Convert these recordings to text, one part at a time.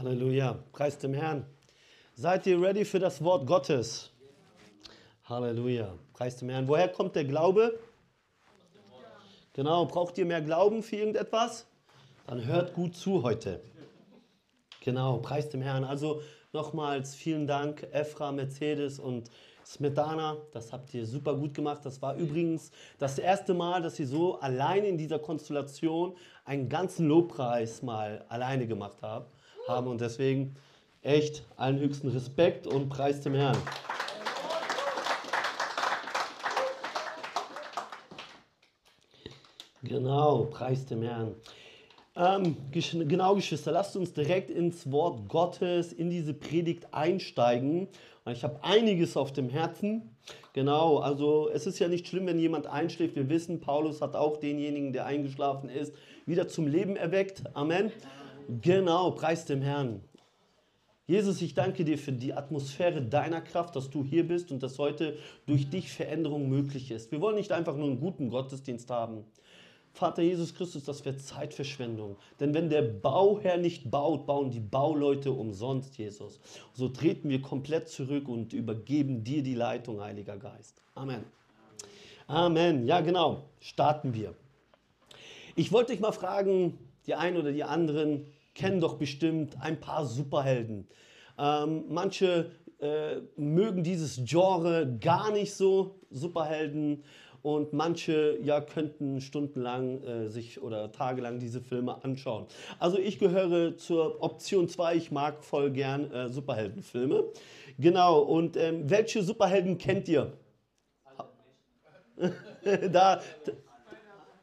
Halleluja. Preis dem Herrn. Seid ihr ready für das Wort Gottes? Halleluja. Preis dem Herrn. Woher kommt der Glaube? Genau. Braucht ihr mehr Glauben für irgendetwas? Dann hört gut zu heute. Genau. Preis dem Herrn. Also nochmals vielen Dank, Efra, Mercedes und Smetana, das habt ihr super gut gemacht. Das war übrigens das erste Mal, dass ihr so allein in dieser Konstellation einen ganzen Lobpreis mal alleine gemacht habt, haben. Und deswegen echt allen höchsten Respekt und Preis dem Herrn. Genau, Preis dem Herrn. Ähm, genau, Geschwister, lasst uns direkt ins Wort Gottes, in diese Predigt einsteigen. Ich habe einiges auf dem Herzen. Genau, also es ist ja nicht schlimm, wenn jemand einschläft. Wir wissen, Paulus hat auch denjenigen, der eingeschlafen ist, wieder zum Leben erweckt. Amen. Genau, preis dem Herrn. Jesus, ich danke dir für die Atmosphäre deiner Kraft, dass du hier bist und dass heute durch dich Veränderung möglich ist. Wir wollen nicht einfach nur einen guten Gottesdienst haben, Vater Jesus Christus, das wäre Zeitverschwendung. Denn wenn der Bauherr nicht baut, bauen die Bauleute umsonst, Jesus. So treten wir komplett zurück und übergeben dir die Leitung, Heiliger Geist. Amen. Amen. Ja, genau. Starten wir. Ich wollte dich mal fragen, die einen oder die anderen kennen doch bestimmt ein paar Superhelden. Ähm, manche äh, mögen dieses Genre gar nicht so, Superhelden und manche ja könnten stundenlang äh, sich oder tagelang diese Filme anschauen. Also ich gehöre zur Option 2, ich mag voll gern äh, Superheldenfilme. Genau, und ähm, welche Superhelden kennt ihr? da,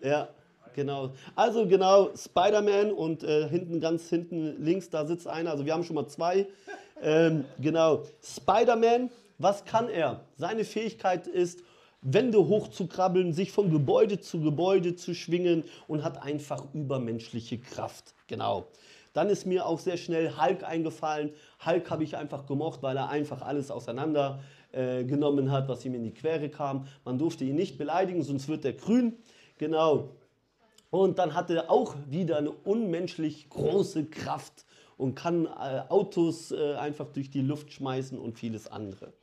ja, genau. Also genau, Spider-Man und äh, hinten, ganz hinten links, da sitzt einer. Also wir haben schon mal zwei. Ähm, genau, Spider-Man, was kann er? Seine Fähigkeit ist, Wände hochzukrabbeln, sich von Gebäude zu Gebäude zu schwingen und hat einfach übermenschliche Kraft. Genau. Dann ist mir auch sehr schnell Hulk eingefallen. Hulk habe ich einfach gemocht, weil er einfach alles auseinander äh, genommen hat, was ihm in die Quere kam. Man durfte ihn nicht beleidigen, sonst wird er grün. Genau. Und dann hat er auch wieder eine unmenschlich große Kraft und kann äh, Autos äh, einfach durch die Luft schmeißen und vieles andere.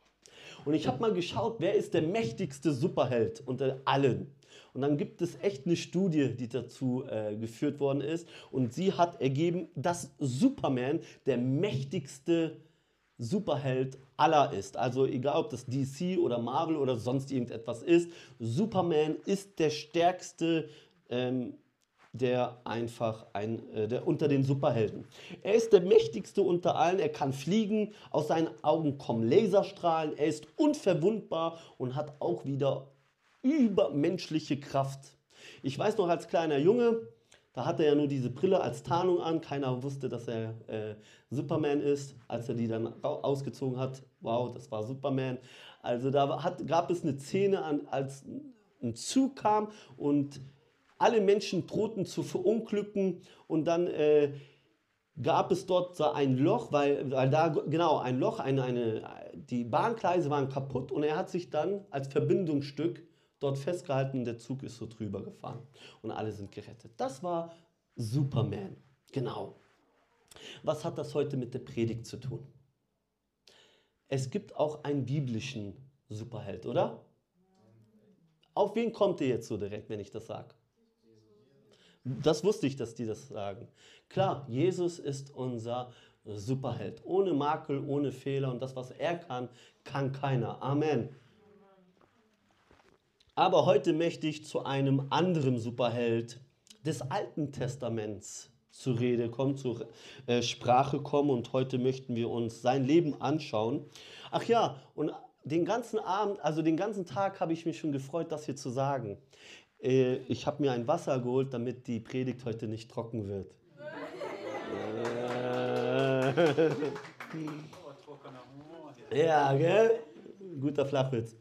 Und ich habe mal geschaut, wer ist der mächtigste Superheld unter allen. Und dann gibt es echt eine Studie, die dazu äh, geführt worden ist. Und sie hat ergeben, dass Superman der mächtigste Superheld aller ist. Also egal, ob das DC oder Marvel oder sonst irgendetwas ist, Superman ist der stärkste ähm, der einfach ein, äh, der unter den Superhelden. Er ist der mächtigste unter allen, er kann fliegen, aus seinen Augen kommen Laserstrahlen, er ist unverwundbar und hat auch wieder übermenschliche Kraft. Ich weiß noch als kleiner Junge, da hatte er nur diese Brille als Tarnung an, keiner wusste, dass er äh, Superman ist. Als er die dann ausgezogen hat, wow, das war Superman. Also da hat, gab es eine Szene, an, als ein Zug kam und alle Menschen drohten zu verunglücken und dann äh, gab es dort ein Loch, weil, weil da, genau, ein Loch, eine, eine, die Bahngleise waren kaputt und er hat sich dann als Verbindungsstück dort festgehalten und der Zug ist so drüber gefahren und alle sind gerettet. Das war Superman, genau. Was hat das heute mit der Predigt zu tun? Es gibt auch einen biblischen Superheld, oder? Auf wen kommt ihr jetzt so direkt, wenn ich das sage? Das wusste ich, dass die das sagen. Klar, Jesus ist unser Superheld. Ohne Makel, ohne Fehler und das, was er kann, kann keiner. Amen. Aber heute möchte ich zu einem anderen Superheld des Alten Testaments zur Rede kommen, zur äh, Sprache kommen und heute möchten wir uns sein Leben anschauen. Ach ja, und den ganzen Abend, also den ganzen Tag habe ich mich schon gefreut, das hier zu sagen. Äh, ich habe mir ein Wasser geholt, damit die Predigt heute nicht trocken wird. ja, gell? Guter Flachwitz.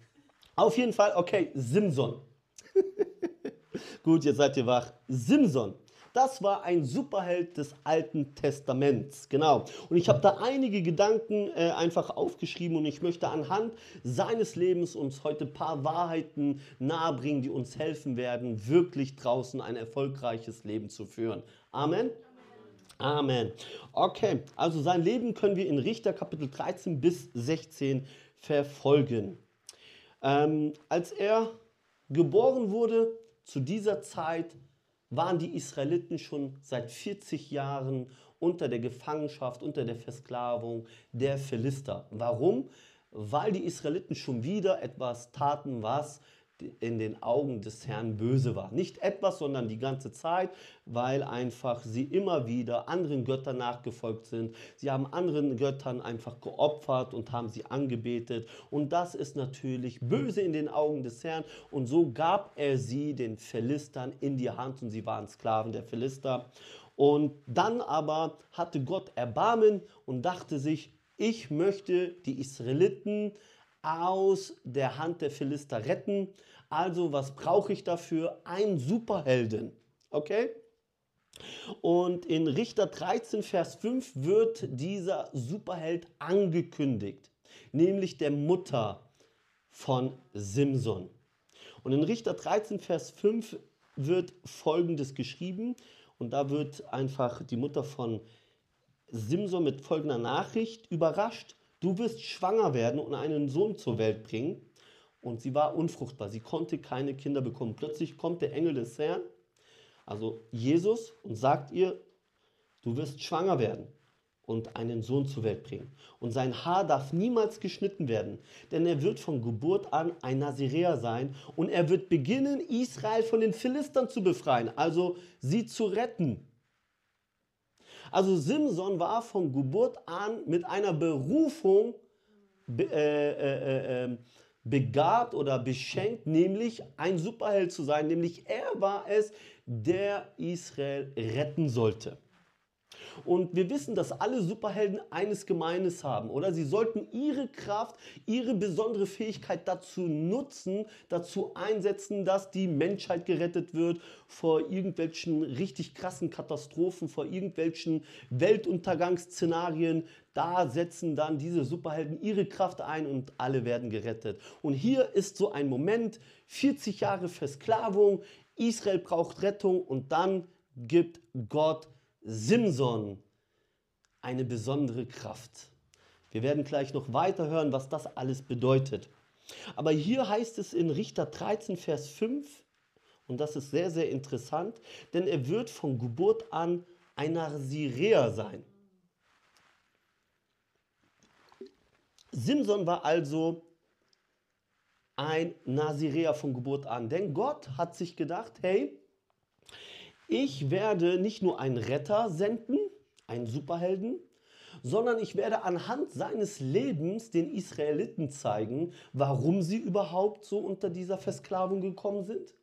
Auf jeden Fall, okay, Simson. Gut, jetzt seid ihr wach. Simson. Das war ein Superheld des Alten Testaments. Genau. Und ich habe da einige Gedanken äh, einfach aufgeschrieben und ich möchte anhand seines Lebens uns heute ein paar Wahrheiten nahebringen, die uns helfen werden, wirklich draußen ein erfolgreiches Leben zu führen. Amen. Amen. Okay, also sein Leben können wir in Richter Kapitel 13 bis 16 verfolgen. Ähm, als er geboren wurde, zu dieser Zeit waren die Israeliten schon seit 40 Jahren unter der Gefangenschaft, unter der Versklavung der Philister. Warum? Weil die Israeliten schon wieder etwas taten, was in den Augen des Herrn böse war. Nicht etwas, sondern die ganze Zeit, weil einfach sie immer wieder anderen Göttern nachgefolgt sind. Sie haben anderen Göttern einfach geopfert und haben sie angebetet. Und das ist natürlich böse in den Augen des Herrn. Und so gab er sie den Philistern in die Hand und sie waren Sklaven der Philister. Und dann aber hatte Gott Erbarmen und dachte sich, ich möchte die Israeliten aus der Hand der Philister retten. Also was brauche ich dafür? Ein Superhelden. Okay? Und in Richter 13, Vers 5 wird dieser Superheld angekündigt, nämlich der Mutter von Simson. Und in Richter 13, Vers 5 wird Folgendes geschrieben. Und da wird einfach die Mutter von Simson mit folgender Nachricht überrascht du wirst schwanger werden und einen Sohn zur Welt bringen. Und sie war unfruchtbar, sie konnte keine Kinder bekommen. Plötzlich kommt der Engel des Herrn, also Jesus, und sagt ihr, du wirst schwanger werden und einen Sohn zur Welt bringen. Und sein Haar darf niemals geschnitten werden, denn er wird von Geburt an ein Naziräer sein und er wird beginnen, Israel von den Philistern zu befreien, also sie zu retten. Also Simson war von Geburt an mit einer Berufung be, äh, äh, äh, begabt oder beschenkt, nämlich ein Superheld zu sein, nämlich er war es, der Israel retten sollte. Und wir wissen, dass alle Superhelden eines Gemeines haben, oder? Sie sollten ihre Kraft, ihre besondere Fähigkeit dazu nutzen, dazu einsetzen, dass die Menschheit gerettet wird vor irgendwelchen richtig krassen Katastrophen, vor irgendwelchen Weltuntergangsszenarien. Da setzen dann diese Superhelden ihre Kraft ein und alle werden gerettet. Und hier ist so ein Moment, 40 Jahre Versklavung, Israel braucht Rettung und dann gibt Gott Simson eine besondere Kraft. Wir werden gleich noch weiter hören, was das alles bedeutet. Aber hier heißt es in Richter 13, Vers 5, und das ist sehr, sehr interessant, denn er wird von Geburt an ein Narsiräer sein. Simson war also ein Naziräer von Geburt an, denn Gott hat sich gedacht, hey, ich werde nicht nur einen Retter senden, einen Superhelden, sondern ich werde anhand seines Lebens den Israeliten zeigen, warum sie überhaupt so unter dieser Versklavung gekommen sind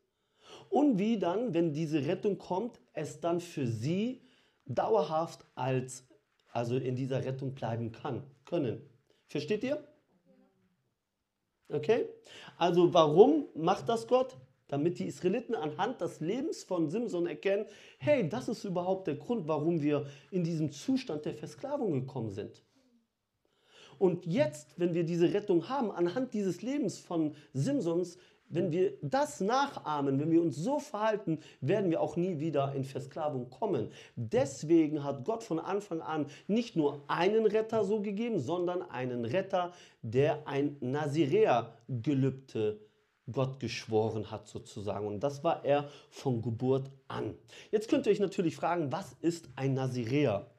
und wie dann, wenn diese Rettung kommt, es dann für sie dauerhaft als also in dieser Rettung bleiben kann, können. Versteht ihr? Okay? Also warum macht das Gott? Damit die Israeliten anhand des Lebens von Simson erkennen, hey, das ist überhaupt der Grund, warum wir in diesem Zustand der Versklavung gekommen sind. Und jetzt, wenn wir diese Rettung haben, anhand dieses Lebens von Simsons, wenn wir das nachahmen, wenn wir uns so verhalten, werden wir auch nie wieder in Versklavung kommen. Deswegen hat Gott von Anfang an nicht nur einen Retter so gegeben, sondern einen Retter, der ein Naziräer-Gelübde Gott geschworen hat sozusagen. Und das war er von Geburt an. Jetzt könnt ihr euch natürlich fragen, was ist ein Naziräer?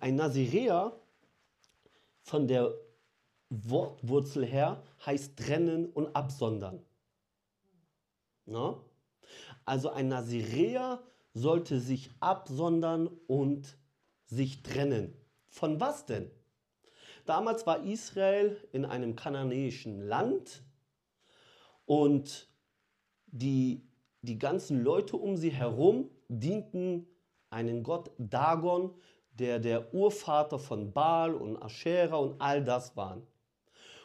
Ein Naziräer von der Wortwurzel her heißt trennen und absondern. Na? Also ein Naziräer sollte sich absondern und sich trennen. Von was denn? Damals war Israel in einem kananäischen Land und die, die ganzen Leute um sie herum dienten einen Gott Dagon, der der Urvater von Baal und Aschera und all das waren.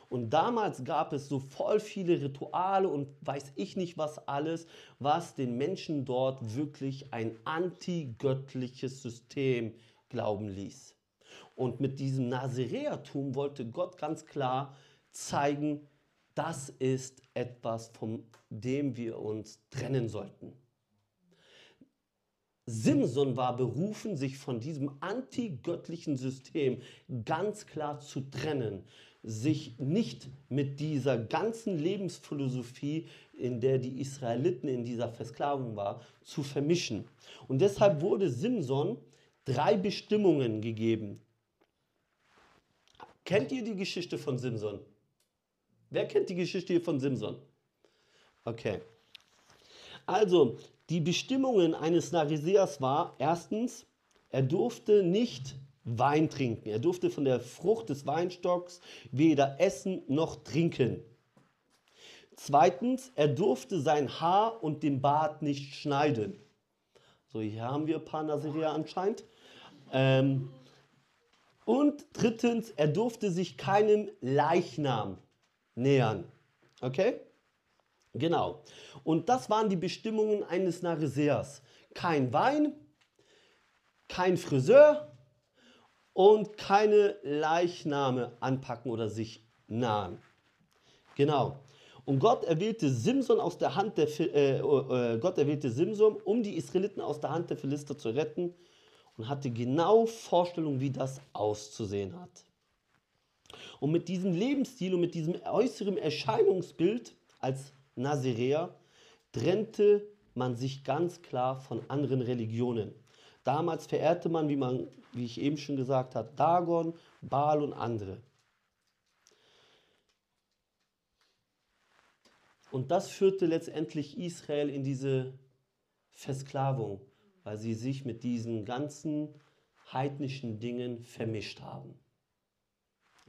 Und damals gab es so voll viele Rituale und weiß ich nicht was alles, was den Menschen dort wirklich ein antigöttliches System glauben ließ. Und mit diesem Naziräertum wollte Gott ganz klar zeigen, das ist etwas, von dem wir uns trennen sollten. Simson war berufen, sich von diesem antigöttlichen System ganz klar zu trennen, sich nicht mit dieser ganzen Lebensphilosophie, in der die Israeliten in dieser Versklavung war, zu vermischen. Und deshalb wurde Simson drei Bestimmungen gegeben. Kennt ihr die Geschichte von Simson? Wer kennt die Geschichte hier von Simson? Okay. Also, die Bestimmungen eines Nariseas war erstens, er durfte nicht Wein trinken. Er durfte von der Frucht des Weinstocks weder essen noch trinken. Zweitens, er durfte sein Haar und den Bart nicht schneiden. So, hier haben wir ein paar Nazirea anscheinend. Ähm, und drittens, er durfte sich keinem Leichnam nähern. Okay? Genau. Und das waren die Bestimmungen eines Nariseas. Kein Wein, kein Friseur und keine Leichname anpacken oder sich nahen. Genau. Und Gott erwählte Simson aus der Hand der äh, äh, Gott erwählte Simson, um die Israeliten aus der Hand der Philister zu retten und hatte genau Vorstellung, wie das auszusehen hat. Und mit diesem Lebensstil und mit diesem äußeren Erscheinungsbild als Naziräer trennte man sich ganz klar von anderen Religionen. Damals verehrte man, wie, man, wie ich eben schon gesagt habe, Dagon, Baal und andere. Und das führte letztendlich Israel in diese Versklavung, weil sie sich mit diesen ganzen heidnischen Dingen vermischt haben.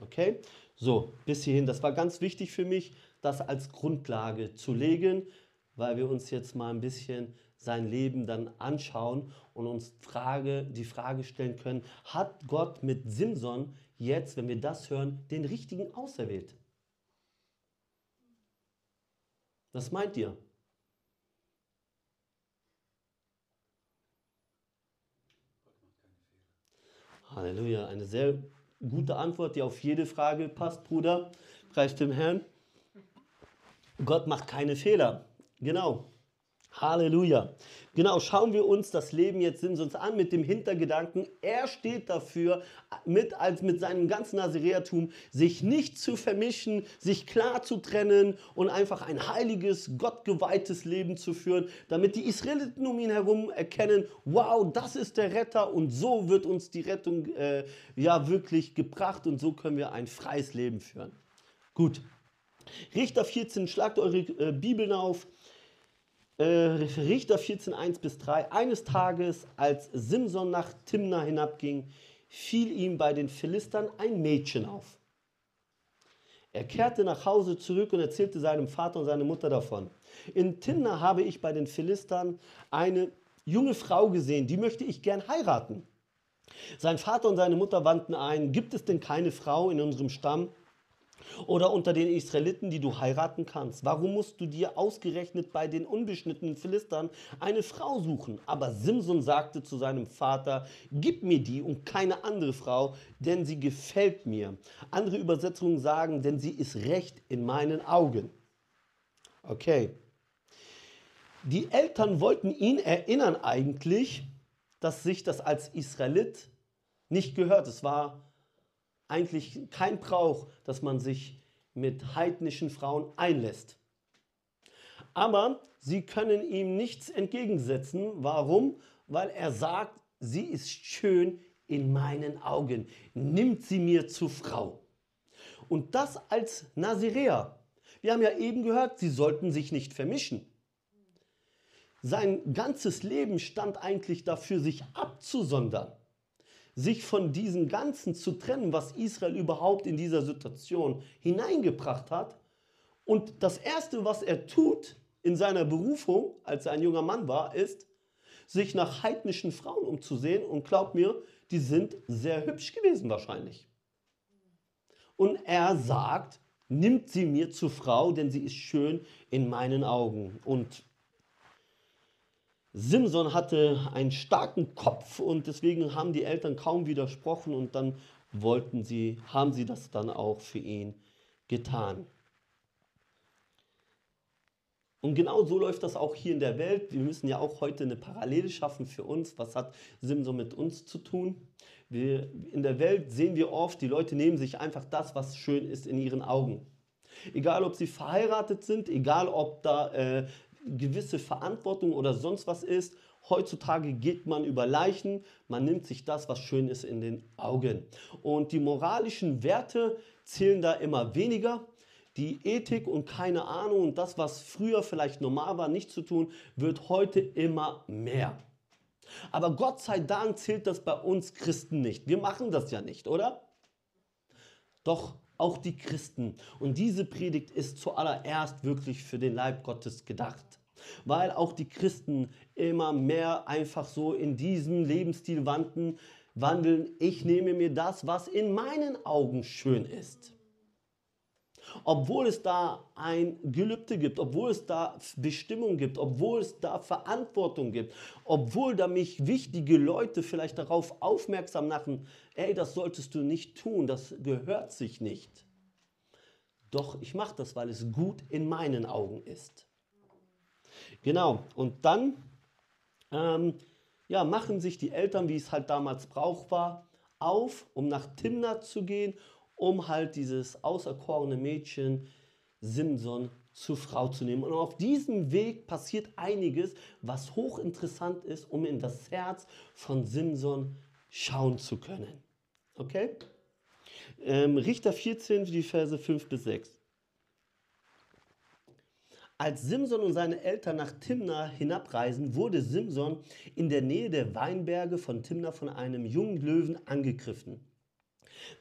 Okay? So, bis hierhin. Das war ganz wichtig für mich, das als Grundlage zu legen, weil wir uns jetzt mal ein bisschen sein Leben dann anschauen und uns Frage, die Frage stellen können, hat Gott mit Simson jetzt, wenn wir das hören, den richtigen auserwählt? Was meint ihr? Halleluja, eine sehr gute Antwort, die auf jede Frage passt, Bruder. Preis dem Herrn. Gott macht keine Fehler. Genau. Halleluja. Genau, schauen wir uns das Leben jetzt Simsons an mit dem Hintergedanken, er steht dafür, mit, als mit seinem ganzen Nazireatum, sich nicht zu vermischen, sich klar zu trennen und einfach ein heiliges, gottgeweihtes Leben zu führen, damit die Israeliten um ihn herum erkennen, wow, das ist der Retter und so wird uns die Rettung äh, ja wirklich gebracht und so können wir ein freies Leben führen. Gut. Richter 14, schlagt eure äh, Bibeln auf. Äh, Richter 14, 1 bis 3. Eines Tages, als Simson nach Timna hinabging, fiel ihm bei den Philistern ein Mädchen auf. Er kehrte nach Hause zurück und erzählte seinem Vater und seiner Mutter davon. In Timna habe ich bei den Philistern eine junge Frau gesehen, die möchte ich gern heiraten. Sein Vater und seine Mutter wandten ein, gibt es denn keine Frau in unserem Stamm, oder unter den Israeliten, die du heiraten kannst? Warum musst du dir ausgerechnet bei den unbeschnittenen Philistern eine Frau suchen? Aber Simson sagte zu seinem Vater, gib mir die und keine andere Frau, denn sie gefällt mir. Andere Übersetzungen sagen, denn sie ist recht in meinen Augen. Okay. Die Eltern wollten ihn erinnern eigentlich, dass sich das als Israelit nicht gehört. Es war eigentlich kein Brauch, dass man sich mit heidnischen Frauen einlässt. Aber sie können ihm nichts entgegensetzen. Warum? Weil er sagt, sie ist schön in meinen Augen. Nimmt sie mir zur Frau. Und das als Nazirea. Wir haben ja eben gehört, sie sollten sich nicht vermischen. Sein ganzes Leben stand eigentlich dafür, sich abzusondern sich von diesem Ganzen zu trennen, was Israel überhaupt in dieser Situation hineingebracht hat. Und das Erste, was er tut in seiner Berufung, als er ein junger Mann war, ist, sich nach heidnischen Frauen umzusehen. Und glaubt mir, die sind sehr hübsch gewesen wahrscheinlich. Und er sagt, nimmt sie mir zur Frau, denn sie ist schön in meinen Augen. Und Simson hatte einen starken Kopf und deswegen haben die Eltern kaum widersprochen und dann wollten sie, haben sie das dann auch für ihn getan. Und genau so läuft das auch hier in der Welt. Wir müssen ja auch heute eine Parallele schaffen für uns. Was hat Simson mit uns zu tun? Wir, in der Welt sehen wir oft, die Leute nehmen sich einfach das, was schön ist in ihren Augen. Egal, ob sie verheiratet sind, egal, ob da äh, gewisse Verantwortung oder sonst was ist. Heutzutage geht man über Leichen, man nimmt sich das, was schön ist, in den Augen. Und die moralischen Werte zählen da immer weniger. Die Ethik und keine Ahnung und das, was früher vielleicht normal war, nicht zu tun, wird heute immer mehr. Aber Gott sei Dank zählt das bei uns Christen nicht. Wir machen das ja nicht, oder? Doch auch die Christen. Und diese Predigt ist zuallererst wirklich für den Leib Gottes gedacht. Weil auch die Christen immer mehr einfach so in diesem Lebensstil wandeln. Ich nehme mir das, was in meinen Augen schön ist obwohl es da ein Gelübde gibt, obwohl es da Bestimmung gibt, obwohl es da Verantwortung gibt, obwohl da mich wichtige Leute vielleicht darauf aufmerksam machen, ey, das solltest du nicht tun, das gehört sich nicht. Doch ich mache das, weil es gut in meinen Augen ist. Genau, und dann ähm, ja, machen sich die Eltern, wie es halt damals Brauch war, auf, um nach Timnah zu gehen um halt dieses auserkorene Mädchen Simson zur Frau zu nehmen. Und auf diesem Weg passiert einiges, was hochinteressant ist, um in das Herz von Simson schauen zu können. Okay? Ähm, Richter 14, die Verse 5 bis 6. Als Simson und seine Eltern nach Timna hinabreisen, wurde Simson in der Nähe der Weinberge von Timna von einem jungen Löwen angegriffen.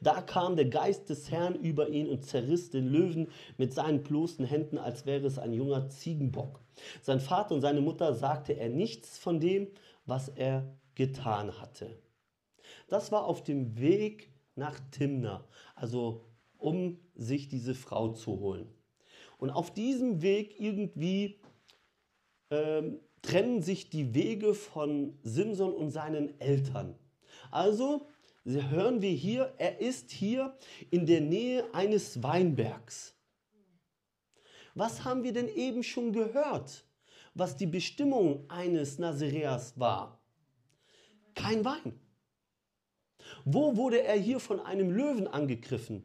Da kam der Geist des Herrn über ihn und zerriss den Löwen mit seinen bloßen Händen, als wäre es ein junger Ziegenbock. Sein Vater und seine Mutter sagte er nichts von dem, was er getan hatte. Das war auf dem Weg nach Timna, also um sich diese Frau zu holen. Und auf diesem Weg irgendwie ähm, trennen sich die Wege von Simson und seinen Eltern. Also hören wir hier, er ist hier in der Nähe eines Weinbergs. Was haben wir denn eben schon gehört, was die Bestimmung eines Nazareas war? Kein Wein. Wo wurde er hier von einem Löwen angegriffen?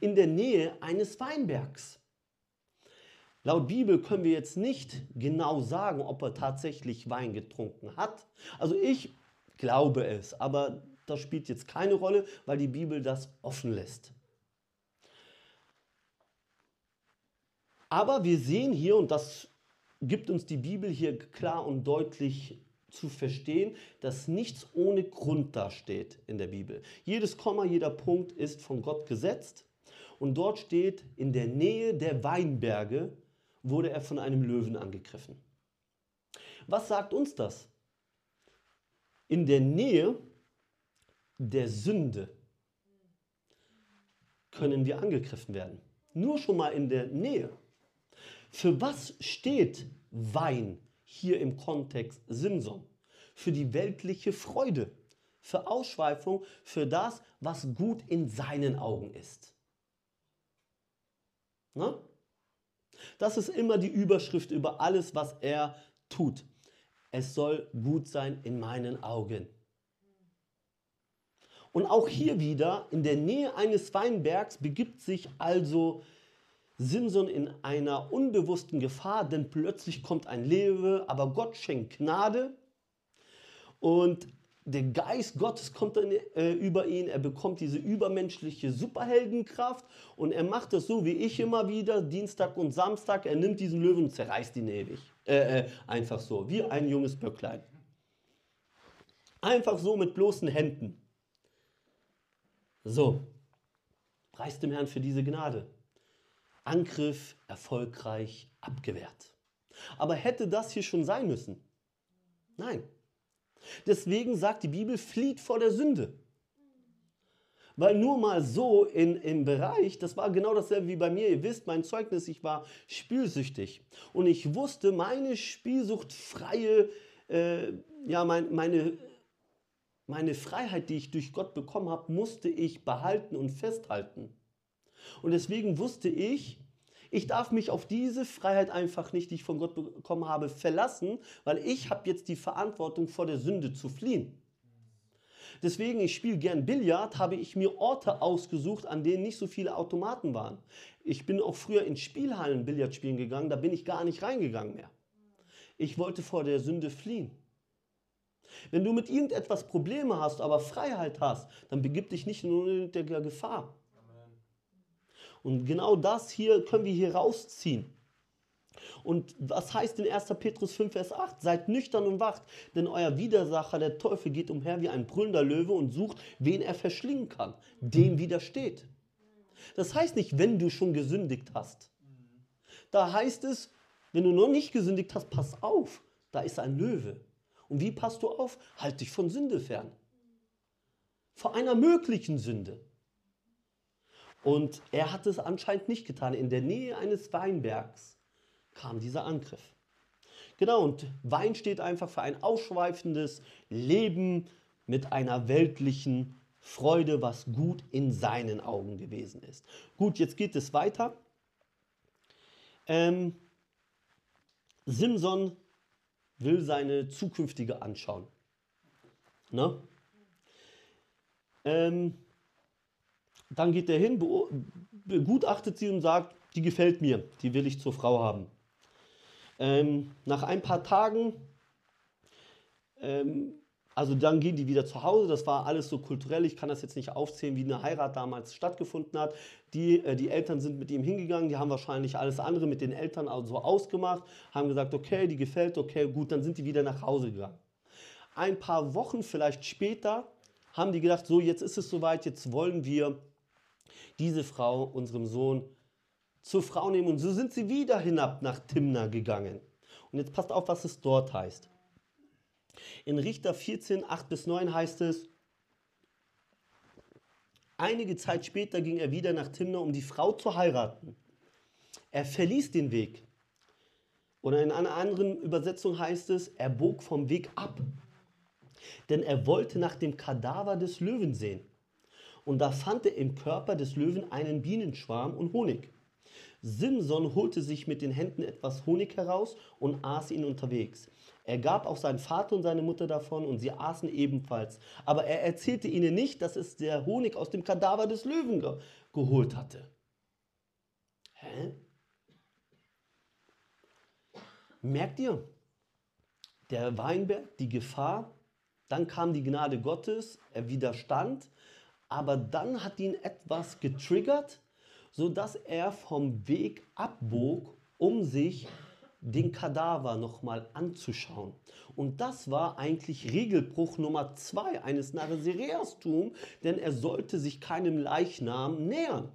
In der Nähe eines Weinbergs. Laut Bibel können wir jetzt nicht genau sagen, ob er tatsächlich Wein getrunken hat. Also ich glaube es, aber das spielt jetzt keine Rolle, weil die Bibel das offen lässt. Aber wir sehen hier, und das gibt uns die Bibel hier klar und deutlich zu verstehen, dass nichts ohne Grund dasteht in der Bibel. Jedes Komma, jeder Punkt ist von Gott gesetzt. Und dort steht, in der Nähe der Weinberge wurde er von einem Löwen angegriffen. Was sagt uns das? In der Nähe der Sünde können wir angegriffen werden. Nur schon mal in der Nähe. Für was steht Wein hier im Kontext Simson? Für die weltliche Freude, für Ausschweifung, für das, was gut in seinen Augen ist. Na? Das ist immer die Überschrift über alles, was er tut. Es soll gut sein in meinen Augen. Und auch hier wieder in der Nähe eines Weinbergs begibt sich also Simson in einer unbewussten Gefahr, denn plötzlich kommt ein Löwe, aber Gott schenkt Gnade und der Geist Gottes kommt dann äh, über ihn, er bekommt diese übermenschliche Superheldenkraft und er macht das so wie ich immer wieder, Dienstag und Samstag, er nimmt diesen Löwen und zerreißt ihn ewig. Äh, äh, einfach so, wie ein junges Böcklein. Einfach so mit bloßen Händen. So, preis dem Herrn für diese Gnade. Angriff erfolgreich abgewehrt. Aber hätte das hier schon sein müssen? Nein. Deswegen sagt die Bibel, flieht vor der Sünde. Weil nur mal so in, im Bereich, das war genau dasselbe wie bei mir, ihr wisst, mein Zeugnis, ich war spielsüchtig. Und ich wusste, meine spielsuchtfreie, äh, ja, mein, meine meine Freiheit, die ich durch Gott bekommen habe, musste ich behalten und festhalten. Und deswegen wusste ich, Ich darf mich auf diese Freiheit einfach nicht, die ich von Gott bekommen habe, verlassen, weil ich habe jetzt die Verantwortung vor der Sünde zu fliehen. Deswegen, ich spiele gern Billard, habe ich mir Orte ausgesucht, an denen nicht so viele Automaten waren. Ich bin auch früher in Spielhallen Billard spielen gegangen, da bin ich gar nicht reingegangen mehr. Ich wollte vor der Sünde fliehen. Wenn du mit irgendetwas Probleme hast, aber Freiheit hast, dann begib dich nicht in unnötige Gefahr. Und genau das hier können wir hier rausziehen. Und was heißt in 1. Petrus 5, Vers 8? Seid nüchtern und wacht, denn euer Widersacher, der Teufel, geht umher wie ein brüllender Löwe und sucht, wen er verschlingen kann, dem widersteht. Das heißt nicht, wenn du schon gesündigt hast. Da heißt es, wenn du noch nicht gesündigt hast, pass auf, da ist ein Löwe. Und wie passt du auf? Halt dich von Sünde fern. Vor einer möglichen Sünde. Und er hat es anscheinend nicht getan. In der Nähe eines Weinbergs kam dieser Angriff. Genau, und Wein steht einfach für ein ausschweifendes Leben mit einer weltlichen Freude, was gut in seinen Augen gewesen ist. Gut, jetzt geht es weiter. Ähm, Simson will seine zukünftige anschauen. Ne? Ähm, dann geht er hin, begutachtet sie und sagt, die gefällt mir, die will ich zur Frau haben. Ähm, nach ein paar Tagen, ähm, also dann gehen die wieder zu Hause, das war alles so kulturell, ich kann das jetzt nicht aufzählen, wie eine Heirat damals stattgefunden hat. Die, äh, die Eltern sind mit ihm hingegangen, die haben wahrscheinlich alles andere mit den Eltern also ausgemacht, haben gesagt, okay, die gefällt, okay, gut, dann sind die wieder nach Hause gegangen. Ein paar Wochen vielleicht später haben die gedacht, so jetzt ist es soweit, jetzt wollen wir diese Frau unserem Sohn zur Frau nehmen. Und so sind sie wieder hinab nach Timna gegangen. Und jetzt passt auf, was es dort heißt. In Richter 14, 8 bis 9 heißt es, einige Zeit später ging er wieder nach Timna, um die Frau zu heiraten. Er verließ den Weg. Oder in einer anderen Übersetzung heißt es, er bog vom Weg ab. Denn er wollte nach dem Kadaver des Löwen sehen. Und da fand er im Körper des Löwen einen Bienenschwarm und Honig. Simson holte sich mit den Händen etwas Honig heraus und aß ihn unterwegs. Er gab auch seinen Vater und seine Mutter davon und sie aßen ebenfalls. Aber er erzählte ihnen nicht, dass es der Honig aus dem Kadaver des Löwen ge geholt hatte. Hä? Merkt ihr? Der Weinberg, die Gefahr, dann kam die Gnade Gottes, er widerstand, aber dann hat ihn etwas getriggert, sodass er vom Weg abbog, um sich den Kadaver nochmal anzuschauen. Und das war eigentlich Regelbruch Nummer zwei eines Nazareastum, denn er sollte sich keinem Leichnam nähern.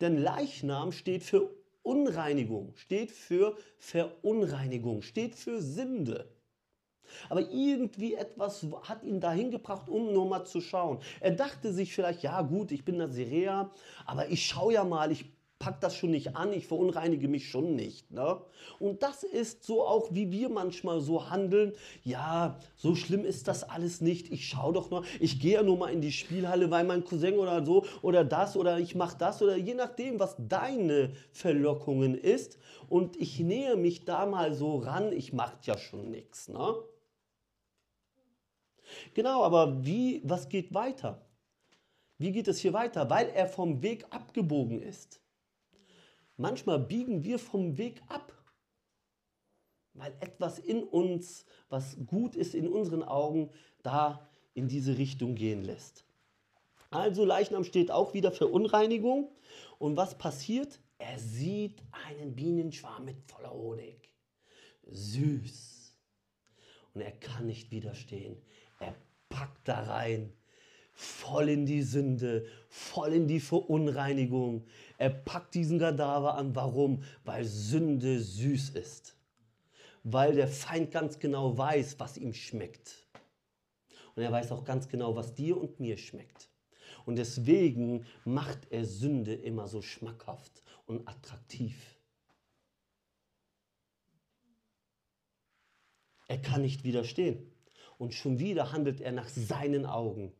Denn Leichnam steht für Unreinigung, steht für Verunreinigung, steht für Sünde. Aber irgendwie etwas hat ihn dahin gebracht, um nur mal zu schauen. Er dachte sich vielleicht, ja gut, ich bin Nazirea, aber ich schaue ja mal, ich pack das schon nicht an, ich verunreinige mich schon nicht. Ne? Und das ist so auch, wie wir manchmal so handeln. Ja, so schlimm ist das alles nicht. Ich schaue doch nur, ich gehe ja nur mal in die Spielhalle, weil mein Cousin oder so oder das oder ich mache das oder je nachdem, was deine Verlockungen ist. Und ich nähe mich da mal so ran, ich mache ja schon nichts. Ne? Genau, aber wie, was geht weiter? Wie geht es hier weiter? Weil er vom Weg abgebogen ist. Manchmal biegen wir vom Weg ab, weil etwas in uns, was gut ist in unseren Augen, da in diese Richtung gehen lässt. Also Leichnam steht auch wieder für Unreinigung. Und was passiert? Er sieht einen Bienenschwarm mit voller Honig. Süß. Und er kann nicht widerstehen. Packt da rein, voll in die Sünde, voll in die Verunreinigung. Er packt diesen Kadaver an. Warum? Weil Sünde süß ist. Weil der Feind ganz genau weiß, was ihm schmeckt. Und er weiß auch ganz genau, was dir und mir schmeckt. Und deswegen macht er Sünde immer so schmackhaft und attraktiv. Er kann nicht widerstehen und schon wieder handelt er nach seinen Augen.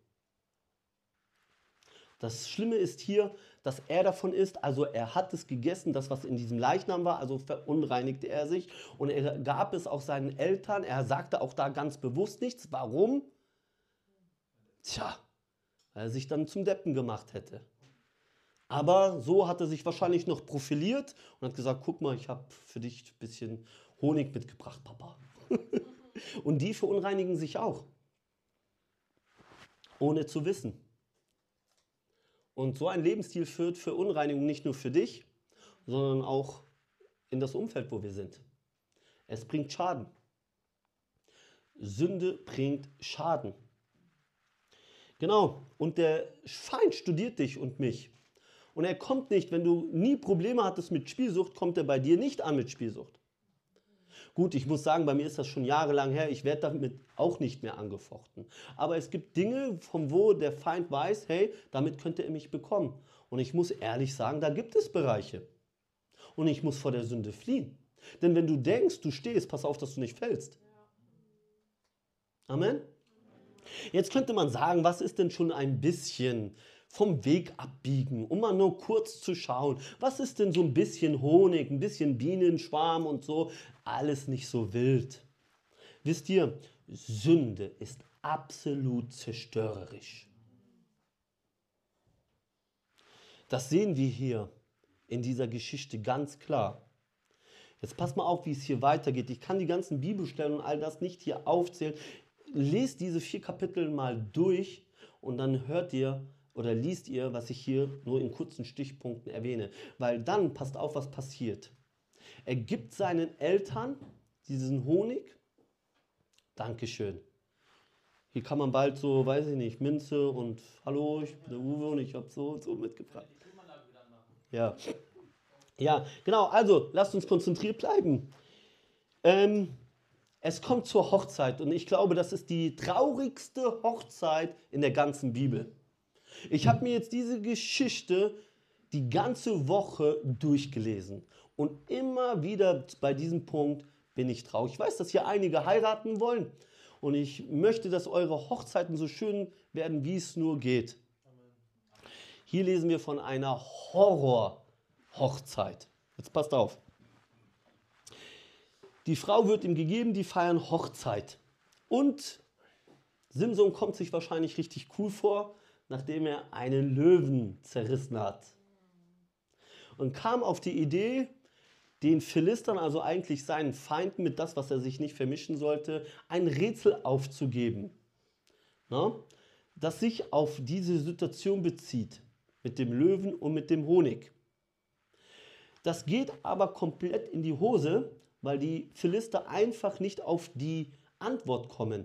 Das Schlimme ist hier, dass er davon isst, also er hat es gegessen, das was in diesem Leichnam war, also verunreinigte er sich und er gab es auch seinen Eltern, er sagte auch da ganz bewusst nichts. Warum? Tja, weil er sich dann zum Deppen gemacht hätte. Aber so hat er sich wahrscheinlich noch profiliert und hat gesagt, guck mal, ich habe für dich ein bisschen Honig mitgebracht, Papa. und die verunreinigen sich auch, ohne zu wissen. Und so ein Lebensstil führt für Unreinigung nicht nur für dich, sondern auch in das Umfeld, wo wir sind. Es bringt Schaden. Sünde bringt Schaden. Genau, und der Feind studiert dich und mich. Und er kommt nicht, wenn du nie Probleme hattest mit Spielsucht, kommt er bei dir nicht an mit Spielsucht. Gut, ich muss sagen, bei mir ist das schon jahrelang her. Ich werde damit auch nicht mehr angefochten. Aber es gibt Dinge, von wo der Feind weiß, hey, damit könnte er mich bekommen. Und ich muss ehrlich sagen, da gibt es Bereiche. Und ich muss vor der Sünde fliehen. Denn wenn du denkst, du stehst, pass auf, dass du nicht fällst. Amen. Jetzt könnte man sagen, was ist denn schon ein bisschen vom Weg abbiegen, um mal nur kurz zu schauen, was ist denn so ein bisschen Honig, ein bisschen Bienenschwarm und so, alles nicht so wild. Wisst ihr, Sünde ist absolut zerstörerisch. Das sehen wir hier in dieser Geschichte ganz klar. Jetzt passt mal auf, wie es hier weitergeht. Ich kann die ganzen Bibelstellen und all das nicht hier aufzählen. Lest diese vier Kapitel mal durch und dann hört ihr, oder liest ihr, was ich hier nur in kurzen Stichpunkten erwähne. Weil dann passt auf, was passiert. Er gibt seinen Eltern diesen Honig. Dankeschön. Hier kann man bald so, weiß ich nicht, Minze und Hallo, ich bin der Uwe und ich habe so und so mitgebracht. Ja. Ja, genau. Also, lasst uns konzentriert bleiben. Ähm, es kommt zur Hochzeit und ich glaube, das ist die traurigste Hochzeit in der ganzen Bibel. Ich habe mir jetzt diese Geschichte die ganze Woche durchgelesen und immer wieder bei diesem Punkt bin ich traurig. Ich weiß, dass hier einige heiraten wollen und ich möchte, dass eure Hochzeiten so schön werden, wie es nur geht. Hier lesen wir von einer Horror-Hochzeit. Jetzt passt auf. Die Frau wird ihm gegeben, die feiern Hochzeit. Und Simson kommt sich wahrscheinlich richtig cool vor, nachdem er einen Löwen zerrissen hat. Und kam auf die Idee, den Philistern, also eigentlich seinen Feinden, mit das, was er sich nicht vermischen sollte, ein Rätsel aufzugeben, na? das sich auf diese Situation bezieht, mit dem Löwen und mit dem Honig. Das geht aber komplett in die Hose, weil die Philister einfach nicht auf die Antwort kommen.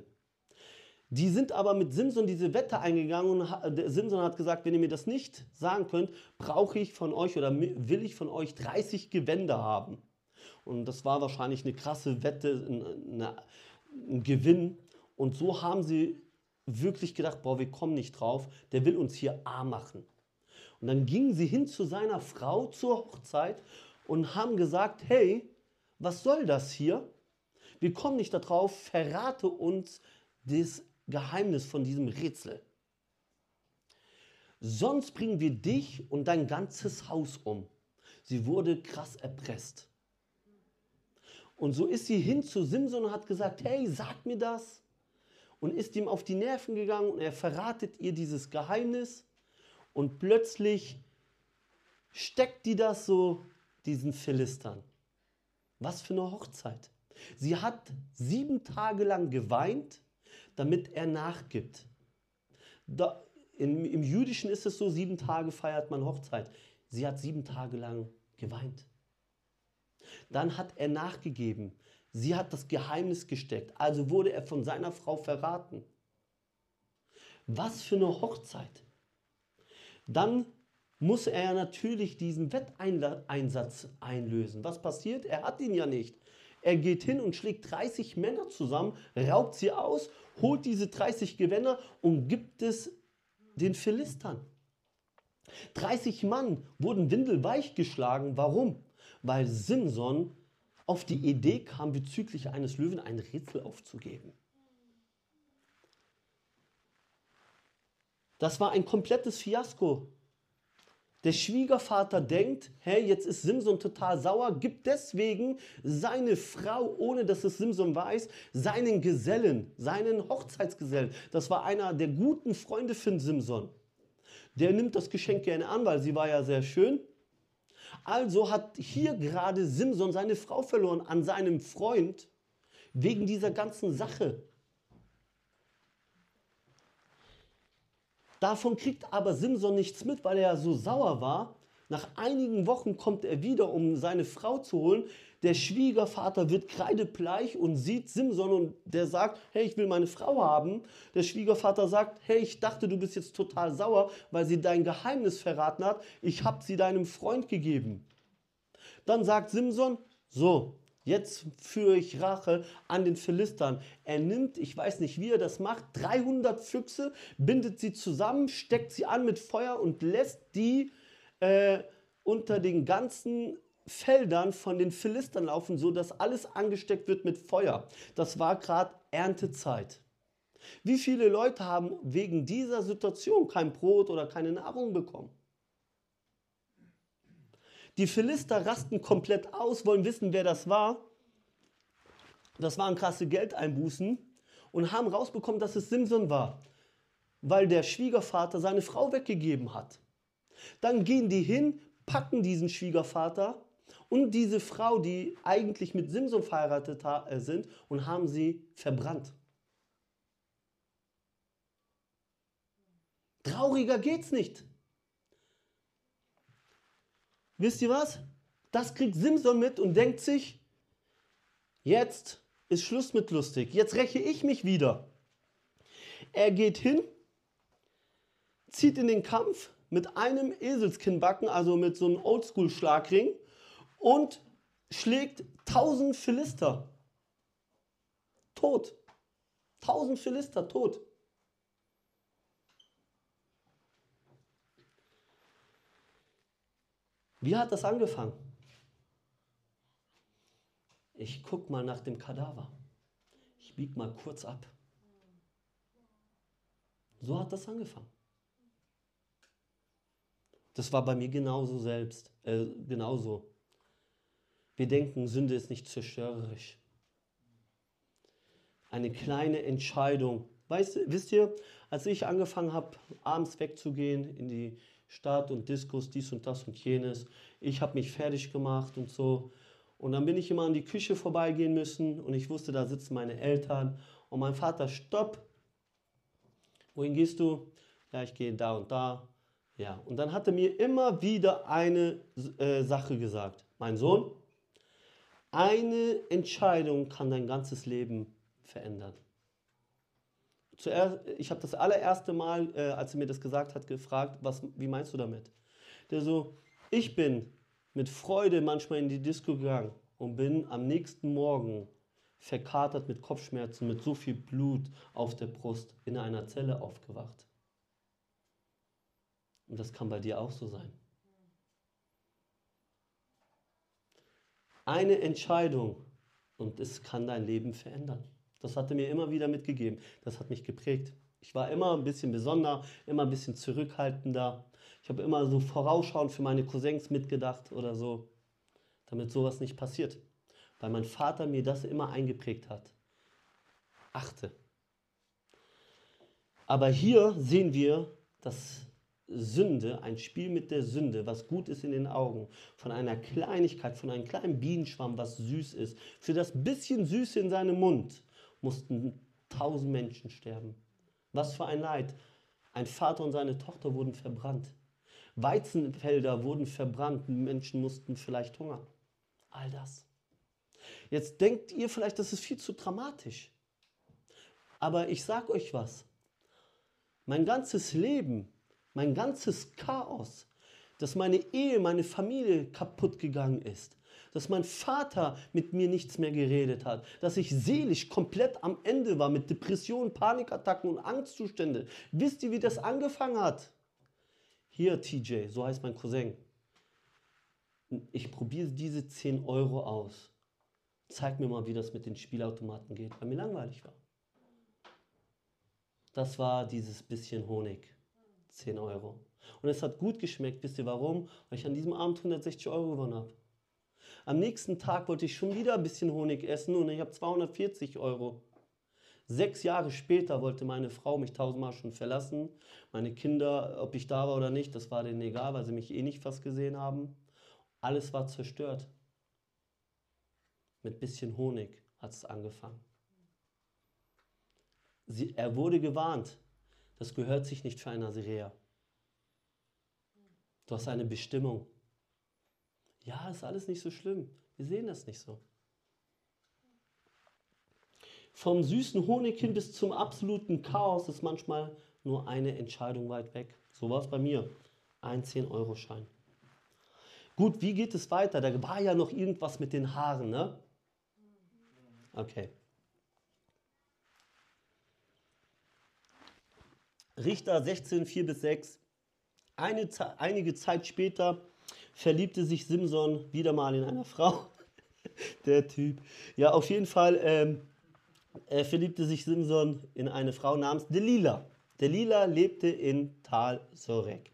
Die sind aber mit Simson diese Wette eingegangen und Simson hat gesagt, wenn ihr mir das nicht sagen könnt, brauche ich von euch oder will ich von euch 30 Gewänder haben. Und das war wahrscheinlich eine krasse Wette, eine, ein Gewinn. Und so haben sie wirklich gedacht, boah, wir kommen nicht drauf, der will uns hier arm machen. Und dann gingen sie hin zu seiner Frau zur Hochzeit und haben gesagt, hey, was soll das hier? Wir kommen nicht darauf, verrate uns das Geheimnis von diesem Rätsel. Sonst bringen wir dich und dein ganzes Haus um. Sie wurde krass erpresst. Und so ist sie hin zu Simson und hat gesagt, hey, sag mir das. Und ist ihm auf die Nerven gegangen und er verratet ihr dieses Geheimnis. Und plötzlich steckt die das so diesen Philistern. Was für eine Hochzeit. Sie hat sieben Tage lang geweint damit er nachgibt. Da, im, Im Jüdischen ist es so, sieben Tage feiert man Hochzeit. Sie hat sieben Tage lang geweint. Dann hat er nachgegeben. Sie hat das Geheimnis gesteckt. Also wurde er von seiner Frau verraten. Was für eine Hochzeit. Dann muss er natürlich diesen Wetteinsatz einlösen. Was passiert? Er hat ihn ja nicht. Er geht hin und schlägt 30 Männer zusammen, raubt sie aus, holt diese 30 Gewänder und gibt es den Philistern. 30 Mann wurden windelweich geschlagen. Warum? Weil Simson auf die Idee kam, bezüglich eines Löwen ein Rätsel aufzugeben. Das war ein komplettes Fiasko. Der Schwiegervater denkt, hey, jetzt ist Simson total sauer, gibt deswegen seine Frau, ohne dass es Simson weiß, seinen Gesellen, seinen Hochzeitsgesellen. Das war einer der guten Freunde von Simson. Der nimmt das Geschenk gerne an, weil sie war ja sehr schön. Also hat hier gerade Simson seine Frau verloren an seinem Freund wegen dieser ganzen Sache. Davon kriegt aber Simson nichts mit, weil er so sauer war. Nach einigen Wochen kommt er wieder, um seine Frau zu holen. Der Schwiegervater wird kreidebleich und sieht Simson und der sagt, hey, ich will meine Frau haben. Der Schwiegervater sagt, hey, ich dachte, du bist jetzt total sauer, weil sie dein Geheimnis verraten hat. Ich habe sie deinem Freund gegeben. Dann sagt Simson, so, Jetzt führe ich Rache an den Philistern. Er nimmt, ich weiß nicht, wie er das macht, 300 Füchse, bindet sie zusammen, steckt sie an mit Feuer und lässt die äh, unter den ganzen Feldern von den Philistern laufen, sodass alles angesteckt wird mit Feuer. Das war gerade Erntezeit. Wie viele Leute haben wegen dieser Situation kein Brot oder keine Nahrung bekommen? Die Philister rasten komplett aus, wollen wissen, wer das war. Das waren krasse Geldeinbußen und haben rausbekommen, dass es Simson war, weil der Schwiegervater seine Frau weggegeben hat. Dann gehen die hin, packen diesen Schwiegervater und diese Frau, die eigentlich mit Simson verheiratet äh, sind, und haben sie verbrannt. Trauriger geht's nicht. Wisst ihr was? Das kriegt Simson mit und denkt sich, jetzt ist Schluss mit lustig, jetzt räche ich mich wieder. Er geht hin, zieht in den Kampf mit einem Eselskinnbacken, also mit so einem Oldschool-Schlagring und schlägt tausend Philister. Tot. Tausend Philister tot. Wie hat das angefangen? Ich gucke mal nach dem Kadaver. Ich biege mal kurz ab. So hat das angefangen. Das war bei mir genauso selbst, äh, genauso. Wir denken, Sünde ist nicht zerstörerisch. Eine kleine Entscheidung. Weißt, wisst ihr, als ich angefangen habe, abends wegzugehen in die Stadt und Diskos, dies und das und jenes. Ich habe mich fertig gemacht und so. Und dann bin ich immer an die Küche vorbeigehen müssen und ich wusste, da sitzen meine Eltern. Und mein Vater, stopp. Wohin gehst du? Ja, ich gehe da und da. Ja, und dann hat er mir immer wieder eine äh, Sache gesagt. Mein Sohn, eine Entscheidung kann dein ganzes Leben verändern zuerst, ich habe das allererste Mal, äh, als er mir das gesagt hat, gefragt, was, wie meinst du damit? Der so, ich bin mit Freude manchmal in die Disco gegangen und bin am nächsten Morgen verkatert mit Kopfschmerzen, mit so viel Blut auf der Brust in einer Zelle aufgewacht. Und das kann bei dir auch so sein. Eine Entscheidung und es kann dein Leben verändern. Das hat er mir immer wieder mitgegeben. Das hat mich geprägt. Ich war immer ein bisschen besonder, immer ein bisschen zurückhaltender. Ich habe immer so vorausschauend für meine Cousins mitgedacht oder so, damit sowas nicht passiert. Weil mein Vater mir das immer eingeprägt hat. Achte. Aber hier sehen wir, dass Sünde, ein Spiel mit der Sünde, was gut ist in den Augen, von einer Kleinigkeit, von einem kleinen Bienenschwamm, was süß ist, für das bisschen Süße in seinem Mund, mussten tausend Menschen sterben. Was für ein Leid. Ein Vater und seine Tochter wurden verbrannt. Weizenfelder wurden verbrannt. Menschen mussten vielleicht hungern. All das. Jetzt denkt ihr vielleicht, das ist viel zu dramatisch. Aber ich sage euch was. Mein ganzes Leben, mein ganzes Chaos, dass meine Ehe, meine Familie kaputt gegangen ist, dass mein Vater mit mir nichts mehr geredet hat, dass ich seelisch komplett am Ende war mit Depressionen, Panikattacken und Angstzustände. Wisst ihr, wie das angefangen hat? Hier, TJ, so heißt mein Cousin. Ich probiere diese 10 Euro aus. Zeig mir mal, wie das mit den Spielautomaten geht, weil mir langweilig war. Das war dieses bisschen Honig. 10 Euro. Und es hat gut geschmeckt. Wisst ihr warum? Weil ich an diesem Abend 160 Euro gewonnen habe. Am nächsten Tag wollte ich schon wieder ein bisschen Honig essen und ich habe 240 Euro. Sechs Jahre später wollte meine Frau mich tausendmal schon verlassen. Meine Kinder, ob ich da war oder nicht, das war denen egal, weil sie mich eh nicht fast gesehen haben. Alles war zerstört. Mit bisschen Honig hat es angefangen. Sie, er wurde gewarnt. Das gehört sich nicht für eine Nazirea. Du hast eine Bestimmung. Ja, ist alles nicht so schlimm. Wir sehen das nicht so. Vom süßen Honig hin bis zum absoluten Chaos ist manchmal nur eine Entscheidung weit weg. So war es bei mir. Ein 10-Euro-Schein. Gut, wie geht es weiter? Da war ja noch irgendwas mit den Haaren, ne? Okay. Richter 16, 4 bis 6. Eine, einige Zeit später verliebte sich Simson wieder mal in eine Frau. Der Typ. Ja, auf jeden Fall ähm, äh, verliebte sich Simson in eine Frau namens Delila. Delila lebte in Tal Sorek.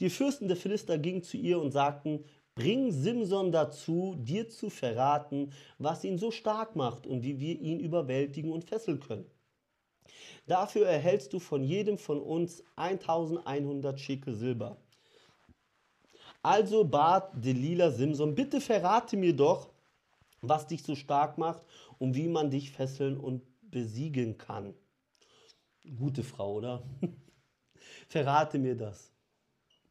Die Fürsten der Philister gingen zu ihr und sagten, bring Simson dazu, dir zu verraten, was ihn so stark macht und wie wir ihn überwältigen und fesseln können. Dafür erhältst du von jedem von uns 1100 Schekel Silber. Also bat Delila Simson, bitte verrate mir doch, was dich so stark macht und wie man dich fesseln und besiegen kann. Gute Frau, oder? verrate mir das.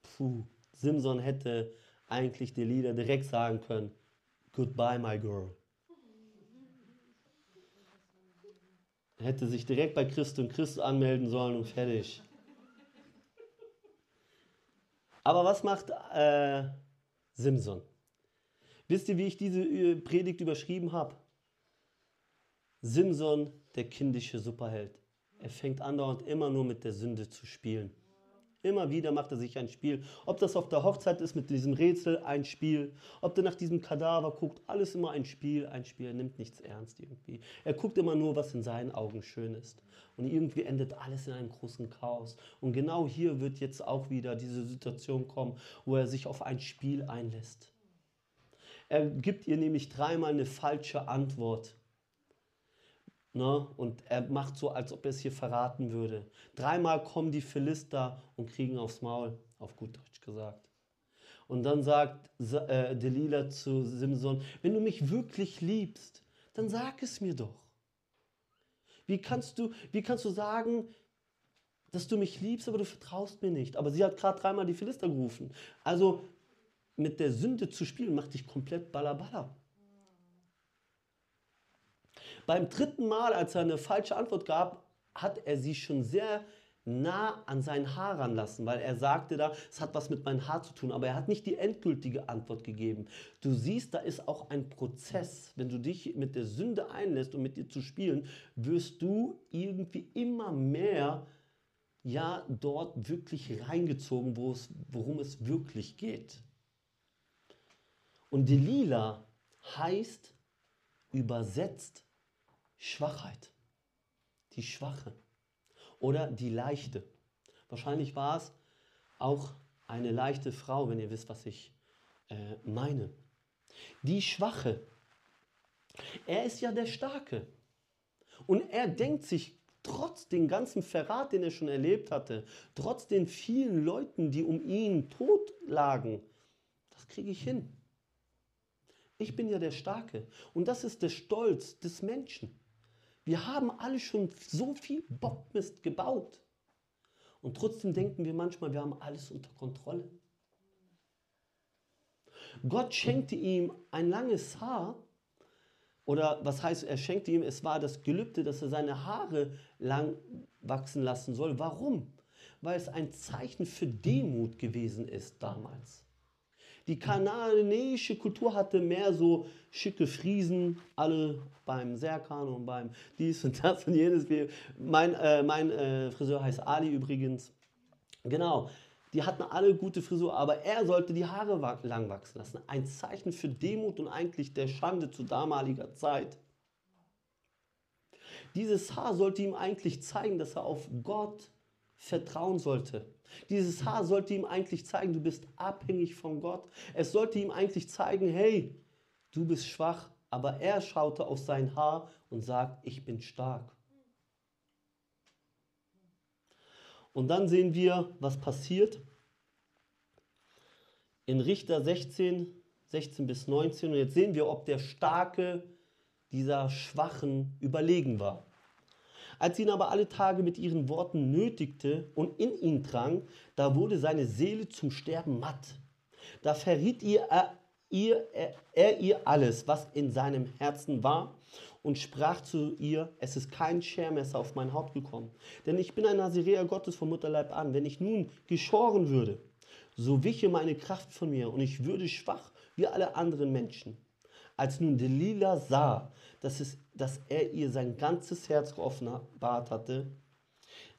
Puh, Simson hätte eigentlich Delila direkt sagen können, Goodbye, my girl. hätte sich direkt bei Christ und Christ anmelden sollen und fertig. Aber was macht äh, Simson? Wisst ihr, wie ich diese äh, Predigt überschrieben habe? Simson, der kindische Superheld. Er fängt andauernd immer nur mit der Sünde zu spielen. Immer wieder macht er sich ein Spiel. Ob das auf der Hochzeit ist mit diesem Rätsel, ein Spiel. Ob der nach diesem Kadaver guckt, alles immer ein Spiel, ein Spiel. Er nimmt nichts ernst irgendwie. Er guckt immer nur, was in seinen Augen schön ist. Und irgendwie endet alles in einem großen Chaos. Und genau hier wird jetzt auch wieder diese Situation kommen, wo er sich auf ein Spiel einlässt. Er gibt ihr nämlich dreimal eine falsche Antwort. Ne? Und er macht so, als ob er es hier verraten würde. Dreimal kommen die Philister und kriegen aufs Maul, auf gut Deutsch gesagt. Und dann sagt äh, Delilah zu Simson, wenn du mich wirklich liebst, dann sag es mir doch. Wie kannst du, wie kannst du sagen, dass du mich liebst, aber du vertraust mir nicht? Aber sie hat gerade dreimal die Philister gerufen. Also mit der Sünde zu spielen, macht dich komplett ballerballer. Beim dritten Mal, als er eine falsche Antwort gab, hat er sie schon sehr nah an sein Haar ranlassen, weil er sagte da, es hat was mit meinem Haar zu tun, aber er hat nicht die endgültige Antwort gegeben. Du siehst, da ist auch ein Prozess. Wenn du dich mit der Sünde einlässt, um mit dir zu spielen, wirst du irgendwie immer mehr ja dort wirklich reingezogen, wo es, worum es wirklich geht. Und Delila heißt übersetzt Schwachheit. Die Schwache oder die Leichte. Wahrscheinlich war es auch eine leichte Frau, wenn ihr wisst, was ich äh, meine. Die Schwache. Er ist ja der Starke. Und er denkt sich, trotz dem ganzen Verrat, den er schon erlebt hatte, trotz den vielen Leuten, die um ihn tot lagen, das kriege ich hin. Ich bin ja der Starke. Und das ist der Stolz des Menschen. Wir haben alle schon so viel Bockmist gebaut. Und trotzdem denken wir manchmal, wir haben alles unter Kontrolle. Gott schenkte ihm ein langes Haar. Oder was heißt, er schenkte ihm, es war das Gelübde, dass er seine Haare lang wachsen lassen soll. Warum? Weil es ein Zeichen für Demut gewesen ist damals. Die kananäische Kultur hatte mehr so schicke Friesen, alle beim Serkan und beim dies und das und jenes. Mein, äh, mein äh, Friseur heißt Ali übrigens. Genau, die hatten alle gute Frisur, aber er sollte die Haare lang wachsen lassen. Ein Zeichen für Demut und eigentlich der Schande zu damaliger Zeit. Dieses Haar sollte ihm eigentlich zeigen, dass er auf Gott vertrauen sollte. Dieses Haar sollte ihm eigentlich zeigen, du bist abhängig von Gott. Es sollte ihm eigentlich zeigen, hey, du bist schwach. Aber er schaute auf sein Haar und sagt, ich bin stark. Und dann sehen wir, was passiert. In Richter 16, 16 bis 19. Und jetzt sehen wir, ob der Starke dieser Schwachen überlegen war. Als ihn aber alle Tage mit ihren Worten nötigte und in ihn drang, da wurde seine Seele zum Sterben matt. Da verriet ihr, er, ihr, er, er ihr alles, was in seinem Herzen war, und sprach zu ihr, es ist kein Schermesser auf mein Haupt gekommen, denn ich bin ein Naziräer Gottes vom Mutterleib an. Wenn ich nun geschoren würde, so wiche meine Kraft von mir und ich würde schwach wie alle anderen Menschen. Als nun Delilah sah, dass, es, dass er ihr sein ganzes Herz geoffenbart hatte,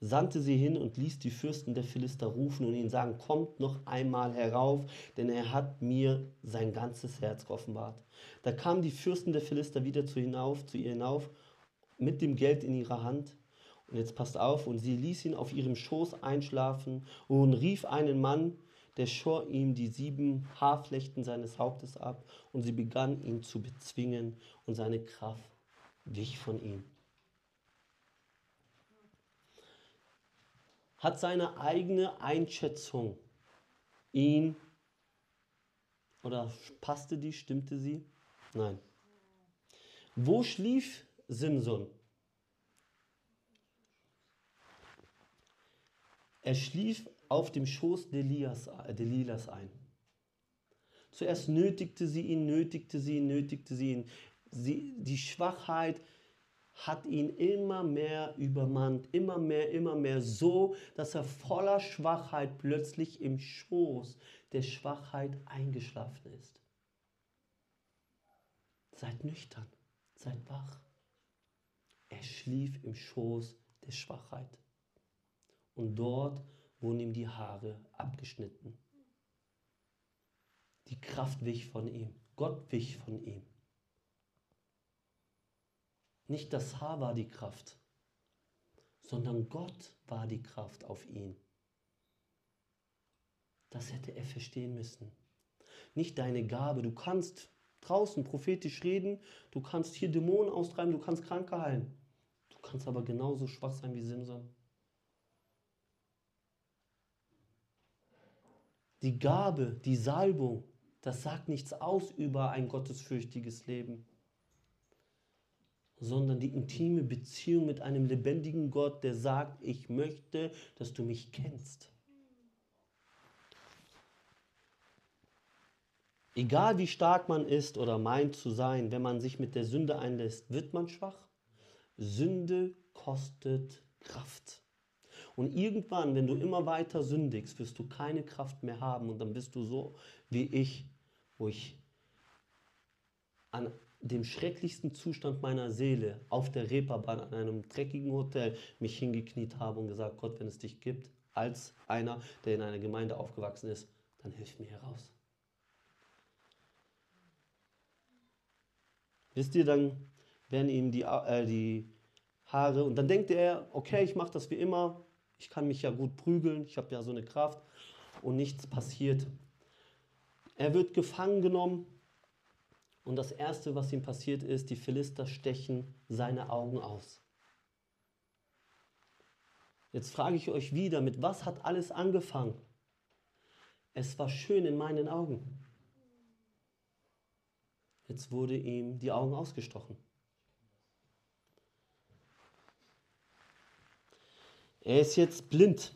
sandte sie hin und ließ die Fürsten der Philister rufen und ihnen sagen, kommt noch einmal herauf, denn er hat mir sein ganzes Herz geoffenbart. Da kamen die Fürsten der Philister wieder zu, hinauf, zu ihr hinauf mit dem Geld in ihrer Hand. Und jetzt passt auf, und sie ließ ihn auf ihrem Schoß einschlafen und rief einen Mann, der schor ihm die sieben Haarflechten seines Hauptes ab und sie begann ihn zu bezwingen und seine Kraft wich von ihm. Hat seine eigene Einschätzung ihn oder passte die, stimmte sie? Nein. Wo schlief Simson? Er schlief auf dem Schoß Delias, Delilas ein. Zuerst nötigte sie ihn, nötigte sie ihn, nötigte sie ihn. Sie, die Schwachheit hat ihn immer mehr übermannt, immer mehr, immer mehr, so dass er voller Schwachheit plötzlich im Schoß der Schwachheit eingeschlafen ist. Seid nüchtern, seid wach. Er schlief im Schoß der Schwachheit. Und dort wurden ihm die Haare abgeschnitten. Die Kraft wich von ihm. Gott wich von ihm. Nicht das Haar war die Kraft, sondern Gott war die Kraft auf ihn. Das hätte er verstehen müssen. Nicht deine Gabe. Du kannst draußen prophetisch reden, du kannst hier Dämonen austreiben, du kannst Kranke heilen. Du kannst aber genauso schwach sein wie Simson. Die Gabe, die Salbung, das sagt nichts aus über ein gottesfürchtiges Leben, sondern die intime Beziehung mit einem lebendigen Gott, der sagt, ich möchte, dass du mich kennst. Egal wie stark man ist oder meint zu sein, wenn man sich mit der Sünde einlässt, wird man schwach. Sünde kostet Kraft. Und irgendwann, wenn du immer weiter sündigst, wirst du keine Kraft mehr haben und dann bist du so wie ich, wo ich an dem schrecklichsten Zustand meiner Seele auf der Reeperbahn an einem dreckigen Hotel mich hingekniet habe und gesagt, Gott, wenn es dich gibt, als einer, der in einer Gemeinde aufgewachsen ist, dann hilf mir heraus. Wisst ihr, dann werden ihm die, äh, die Haare und dann denkt er, okay, ich mache das wie immer, ich kann mich ja gut prügeln, ich habe ja so eine Kraft und nichts passiert. Er wird gefangen genommen und das Erste, was ihm passiert ist, die Philister stechen seine Augen aus. Jetzt frage ich euch wieder, mit was hat alles angefangen? Es war schön in meinen Augen. Jetzt wurde ihm die Augen ausgestochen. Er ist jetzt blind.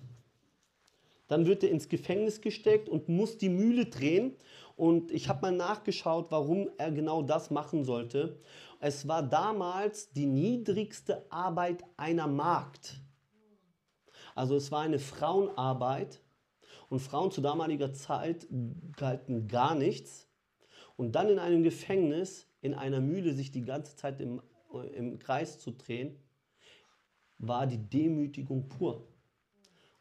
Dann wird er ins Gefängnis gesteckt und muss die Mühle drehen. Und ich habe mal nachgeschaut, warum er genau das machen sollte. Es war damals die niedrigste Arbeit einer Magd. Also es war eine Frauenarbeit und Frauen zu damaliger Zeit galten gar nichts. Und dann in einem Gefängnis, in einer Mühle sich die ganze Zeit im, im Kreis zu drehen, war die Demütigung pur.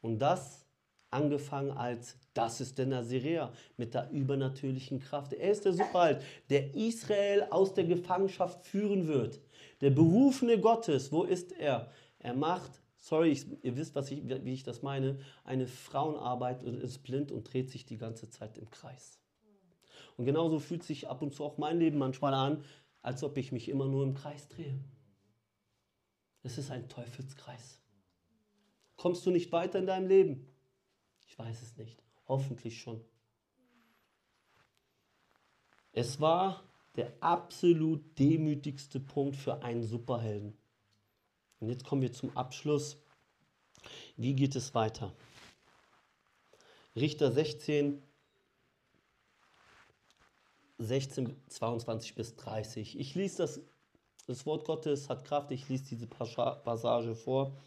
Und das angefangen als, das ist der Naziräer mit der übernatürlichen Kraft. Er ist der Superheld, der Israel aus der Gefangenschaft führen wird. Der Berufene Gottes, wo ist er? Er macht sorry, ihr wisst, was ich, wie ich das meine, eine Frauenarbeit und ist blind und dreht sich die ganze Zeit im Kreis. Und genauso fühlt sich ab und zu auch mein Leben manchmal an, als ob ich mich immer nur im Kreis drehe. Es ist ein Teufelskreis. Kommst du nicht weiter in deinem Leben? Ich weiß es nicht. Hoffentlich schon. Es war der absolut demütigste Punkt für einen Superhelden. Und jetzt kommen wir zum Abschluss. Wie geht es weiter? Richter 16, 16, 22 bis 30. Ich lese das, das Wort Gottes hat Kraft, ich lese diese Passage vor.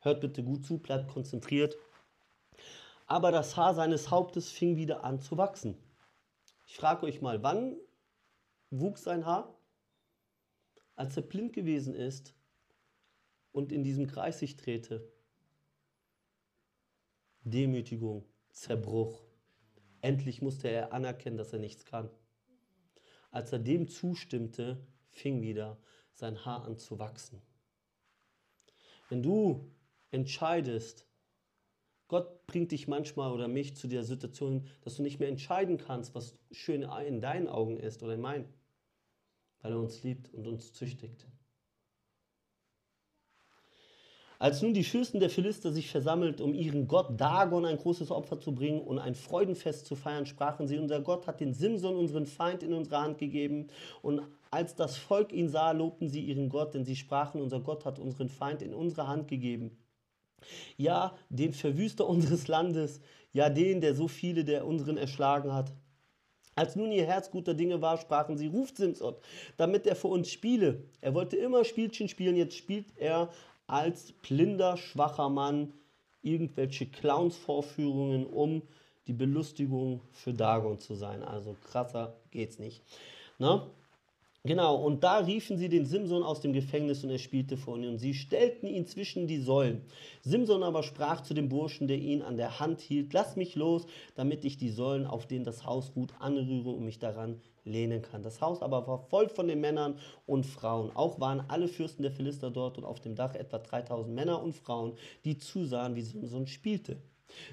Hört bitte gut zu, bleibt konzentriert. Aber das Haar seines Hauptes fing wieder an zu wachsen. Ich frage euch mal, wann wuchs sein Haar? Als er blind gewesen ist und in diesem Kreis sich drehte. Demütigung, Zerbruch. Endlich musste er anerkennen, dass er nichts kann. Als er dem zustimmte, fing wieder sein Haar an zu wachsen. Wenn du entscheidest, Gott bringt dich manchmal oder mich zu der Situation, dass du nicht mehr entscheiden kannst, was schön in deinen Augen ist oder in meinen, weil er uns liebt und uns züchtigt. Als nun die Fürsten der Philister sich versammelt, um ihren Gott Dagon ein großes Opfer zu bringen und ein Freudenfest zu feiern, sprachen sie, unser Gott hat den Simson, unseren Feind, in unsere Hand gegeben. Und als das Volk ihn sah, lobten sie ihren Gott, denn sie sprachen, unser Gott hat unseren Feind in unsere Hand gegeben. Ja, den Verwüster unseres Landes, ja den, der so viele der unseren erschlagen hat. Als nun ihr Herz guter Dinge war, sprachen sie, ruft Simson, damit er für uns spiele. Er wollte immer Spielchen spielen, jetzt spielt er als blinder, schwacher Mann irgendwelche Clowns-Vorführungen, um die Belustigung für Dagon zu sein. Also krasser geht's nicht. Ne? Genau, und da riefen sie den Simson aus dem Gefängnis und er spielte vor ihnen. Und sie stellten ihn zwischen die Säulen. Simson aber sprach zu dem Burschen, der ihn an der Hand hielt, lass mich los, damit ich die Säulen, auf denen das Haus ruht, anrühre und mich daran lehnen kann. Das Haus aber war voll von den Männern und Frauen. Auch waren alle Fürsten der Philister dort und auf dem Dach etwa 3000 Männer und Frauen, die zusahen, wie Simson spielte.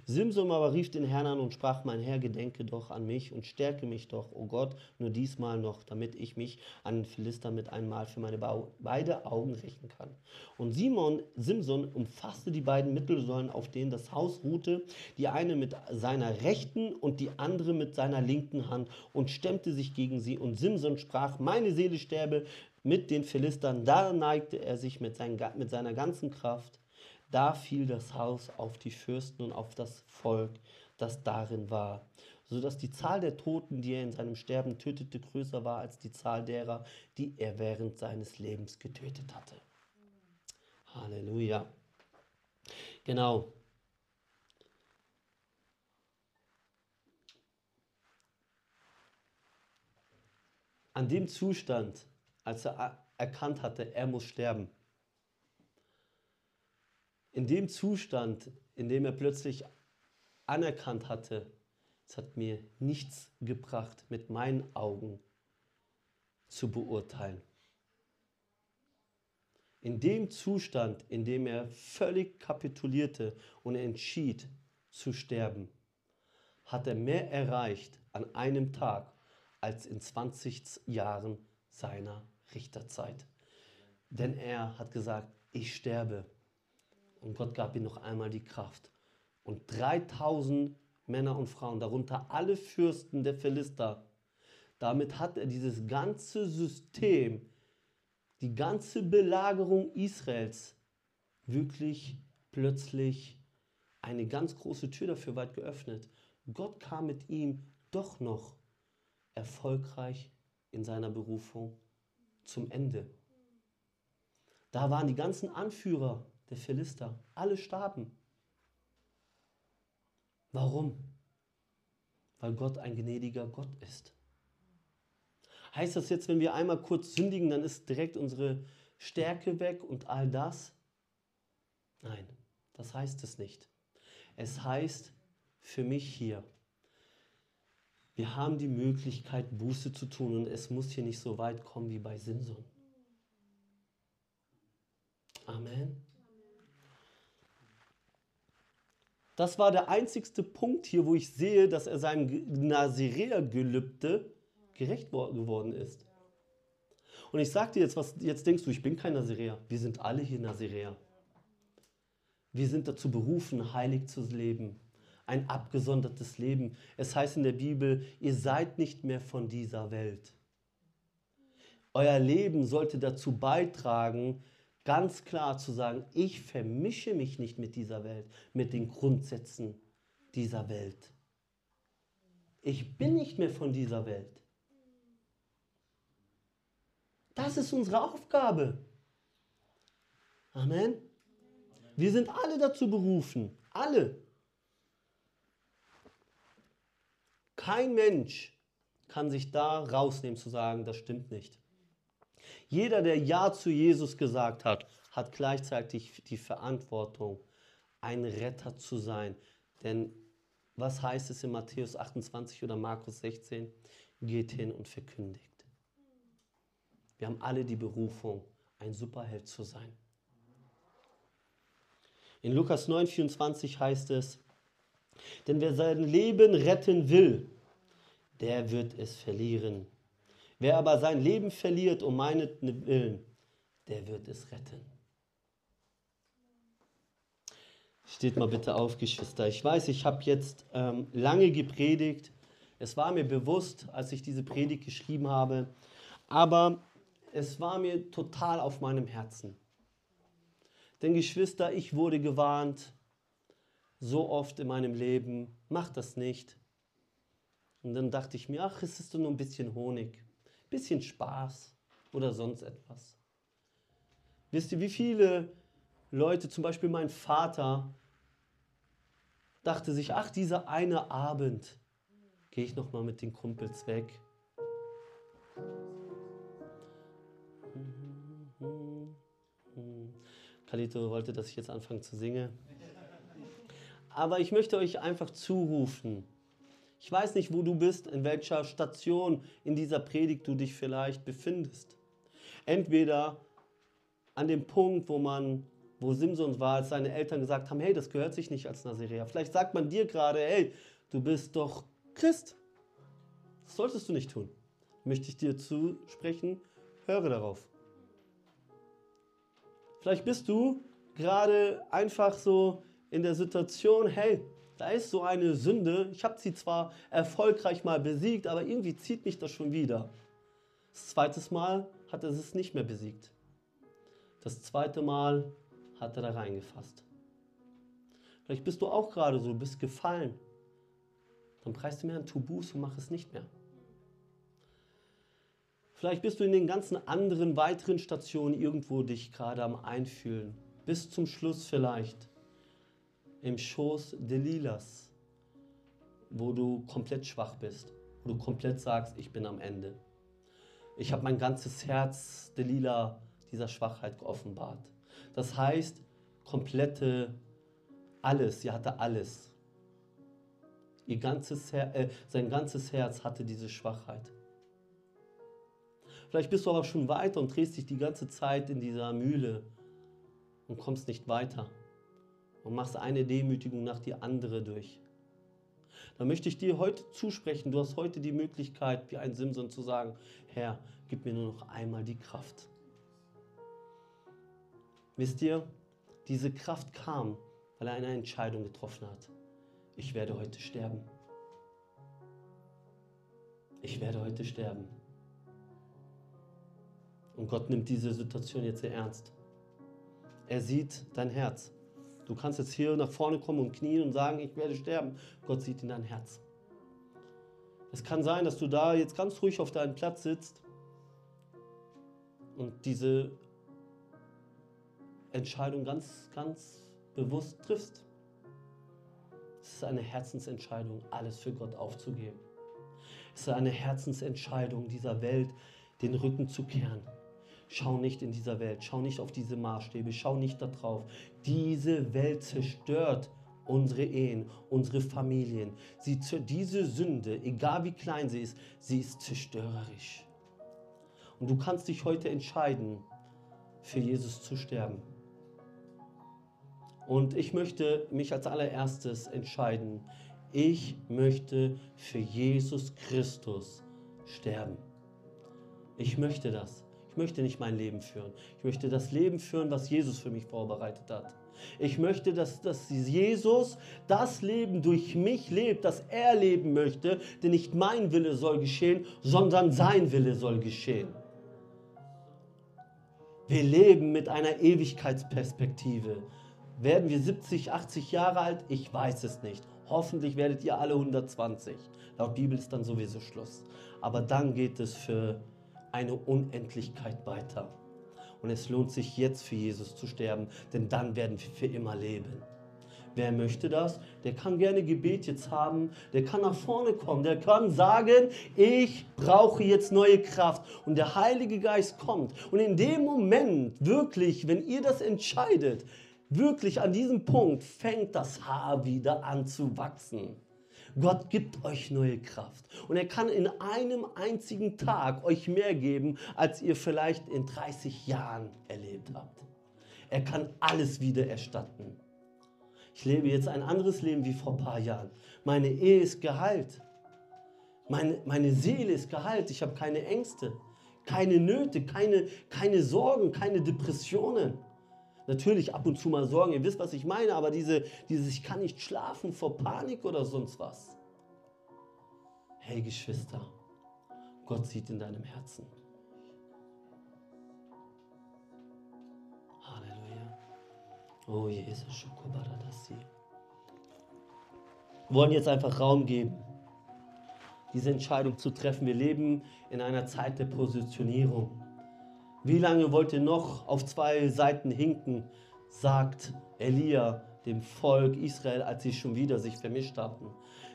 Simson aber rief den Herrn an und sprach, mein Herr, gedenke doch an mich und stärke mich doch, o oh Gott, nur diesmal noch, damit ich mich an den Philister mit einmal für meine beide Augen rächen kann. Und Simon, Simson umfasste die beiden Mittelsäulen, auf denen das Haus ruhte, die eine mit seiner rechten und die andere mit seiner linken Hand und stemmte sich gegen sie. Und Simson sprach, meine Seele sterbe mit den Philistern. Da neigte er sich mit, seinen, mit seiner ganzen Kraft da fiel das Haus auf die Fürsten und auf das Volk, das darin war, so dass die Zahl der Toten, die er in seinem Sterben tötete, größer war als die Zahl derer, die er während seines Lebens getötet hatte. Halleluja. Genau. An dem Zustand, als er erkannt hatte, er muss sterben, in dem Zustand, in dem er plötzlich anerkannt hatte, es hat mir nichts gebracht, mit meinen Augen zu beurteilen. In dem Zustand, in dem er völlig kapitulierte und entschied zu sterben, hat er mehr erreicht an einem Tag als in 20 Jahren seiner Richterzeit. Denn er hat gesagt, ich sterbe und Gott gab ihm noch einmal die Kraft. Und 3000 Männer und Frauen, darunter alle Fürsten der Philister, damit hat er dieses ganze System, die ganze Belagerung Israels wirklich plötzlich eine ganz große Tür dafür weit geöffnet. Gott kam mit ihm doch noch erfolgreich in seiner Berufung zum Ende. Da waren die ganzen Anführer der Philister. Alle starben. Warum? Weil Gott ein gnädiger Gott ist. Heißt das jetzt, wenn wir einmal kurz sündigen, dann ist direkt unsere Stärke weg und all das? Nein, das heißt es nicht. Es heißt für mich hier, wir haben die Möglichkeit, Buße zu tun und es muss hier nicht so weit kommen wie bei Simson. Amen. Das war der einzigste Punkt hier, wo ich sehe, dass er seinem Nazirea-Gelübde gerecht geworden ist. Und ich sage dir jetzt, was jetzt denkst du, ich bin kein Nazirea. Wir sind alle hier Nazirea. Wir sind dazu berufen, heilig zu leben. Ein abgesondertes Leben. Es heißt in der Bibel, ihr seid nicht mehr von dieser Welt. Euer Leben sollte dazu beitragen, ganz klar zu sagen, ich vermische mich nicht mit dieser Welt, mit den Grundsätzen dieser Welt. Ich bin nicht mehr von dieser Welt. Das ist unsere Aufgabe. Amen. Wir sind alle dazu berufen. Alle. Kein Mensch kann sich da rausnehmen zu sagen, das stimmt nicht. Jeder, der Ja zu Jesus gesagt hat, hat gleichzeitig die Verantwortung, ein Retter zu sein. Denn was heißt es in Matthäus 28 oder Markus 16? Geht hin und verkündigt. Wir haben alle die Berufung, ein Superheld zu sein. In Lukas 9,24 heißt es, denn wer sein Leben retten will, der wird es verlieren. Wer aber sein Leben verliert um meinetwillen, der wird es retten. Steht mal bitte auf, Geschwister. Ich weiß, ich habe jetzt ähm, lange gepredigt. Es war mir bewusst, als ich diese Predigt geschrieben habe. Aber es war mir total auf meinem Herzen. Denn Geschwister, ich wurde gewarnt, so oft in meinem Leben, mach das nicht. Und dann dachte ich mir, ach, es ist nur ein bisschen Honig, bisschen Spaß oder sonst etwas. Wisst ihr, wie viele Leute, zum Beispiel mein Vater, dachte sich, ach, dieser eine Abend gehe ich nochmal mit den Kumpels weg Kalito wollte, dass ich jetzt anfange zu singen. Aber ich möchte euch einfach zurufen. Ich weiß nicht, wo du bist, in welcher Station in dieser Predigt du dich vielleicht befindest. Entweder an dem Punkt, wo man, wo Simson war, als seine Eltern gesagt haben, hey, das gehört sich nicht als Nazirea. Vielleicht sagt man dir gerade, hey, du bist doch Christ. Das solltest du nicht tun. Möchte ich dir zusprechen, höre darauf. Vielleicht bist du gerade einfach so in der Situation, hey, da ist so eine Sünde, ich habe sie zwar erfolgreich mal besiegt, aber irgendwie zieht mich das schon wieder. Das zweite Mal hat er es nicht mehr besiegt. Das zweite Mal hat er da reingefasst. Vielleicht bist du auch gerade so, bist gefallen. Dann preist du mir ein Tubus und mach es nicht mehr. Vielleicht bist du in den ganzen anderen weiteren Stationen irgendwo dich gerade am Einfühlen. Bis zum Schluss vielleicht. Im Schoß Delilas, wo du komplett schwach bist. Wo du komplett sagst, ich bin am Ende. Ich habe mein ganzes Herz Delila dieser Schwachheit geoffenbart. Das heißt, komplette alles, sie hatte alles. Ihr ganzes Her äh, sein ganzes Herz hatte diese Schwachheit. Vielleicht bist du aber schon weiter und drehst dich die ganze Zeit in dieser Mühle und kommst nicht weiter und machst eine Demütigung nach die andere durch. Da möchte ich dir heute zusprechen, du hast heute die Möglichkeit, wie ein Simson zu sagen, Herr, gib mir nur noch einmal die Kraft. Wisst ihr, diese Kraft kam, weil er eine Entscheidung getroffen hat. Ich werde heute sterben. Ich werde heute sterben. Und Gott nimmt diese Situation jetzt sehr ernst. Er sieht dein Herz. Du kannst jetzt hier nach vorne kommen und knien und sagen, ich werde sterben. Gott sieht in dein Herz. Es kann sein, dass du da jetzt ganz ruhig auf deinem Platz sitzt und diese Entscheidung ganz, ganz bewusst triffst. Es ist eine Herzensentscheidung, alles für Gott aufzugeben. Es ist eine Herzensentscheidung, dieser Welt den Rücken zu kehren. Schau nicht in dieser Welt, schau nicht auf diese Maßstäbe, schau nicht darauf. Diese Welt zerstört unsere Ehen, unsere Familien. Sie, diese Sünde, egal wie klein sie ist, sie ist zerstörerisch. Und du kannst dich heute entscheiden, für Jesus zu sterben. Und ich möchte mich als allererstes entscheiden, ich möchte für Jesus Christus sterben. Ich möchte das. Ich möchte nicht mein Leben führen. Ich möchte das Leben führen, was Jesus für mich vorbereitet hat. Ich möchte, dass, dass Jesus das Leben durch mich lebt, das er leben möchte, denn nicht mein Wille soll geschehen, sondern sein Wille soll geschehen. Wir leben mit einer Ewigkeitsperspektive. Werden wir 70, 80 Jahre alt? Ich weiß es nicht. Hoffentlich werdet ihr alle 120. Laut Bibel ist dann sowieso Schluss. Aber dann geht es für eine Unendlichkeit weiter. Und es lohnt sich jetzt für Jesus zu sterben, denn dann werden wir für immer leben. Wer möchte das? Der kann gerne Gebet jetzt haben, der kann nach vorne kommen, der kann sagen, ich brauche jetzt neue Kraft und der Heilige Geist kommt. Und in dem Moment, wirklich, wenn ihr das entscheidet, wirklich an diesem Punkt fängt das Haar wieder an zu wachsen. Gott gibt euch neue Kraft. Und er kann in einem einzigen Tag euch mehr geben, als ihr vielleicht in 30 Jahren erlebt habt. Er kann alles wieder erstatten. Ich lebe jetzt ein anderes Leben wie vor ein paar Jahren. Meine Ehe ist geheilt. Meine, meine Seele ist geheilt. Ich habe keine Ängste, keine Nöte, keine, keine Sorgen, keine Depressionen. Natürlich ab und zu mal Sorgen, ihr wisst, was ich meine, aber diese, dieses Ich kann nicht schlafen vor Panik oder sonst was. Hey Geschwister, Gott sieht in deinem Herzen. Halleluja. Oh Jesus, wir wollen jetzt einfach Raum geben, diese Entscheidung zu treffen. Wir leben in einer Zeit der Positionierung. Wie lange wollt ihr noch auf zwei Seiten hinken, sagt Elia dem Volk Israel, als sie schon wieder sich vermischt hatten.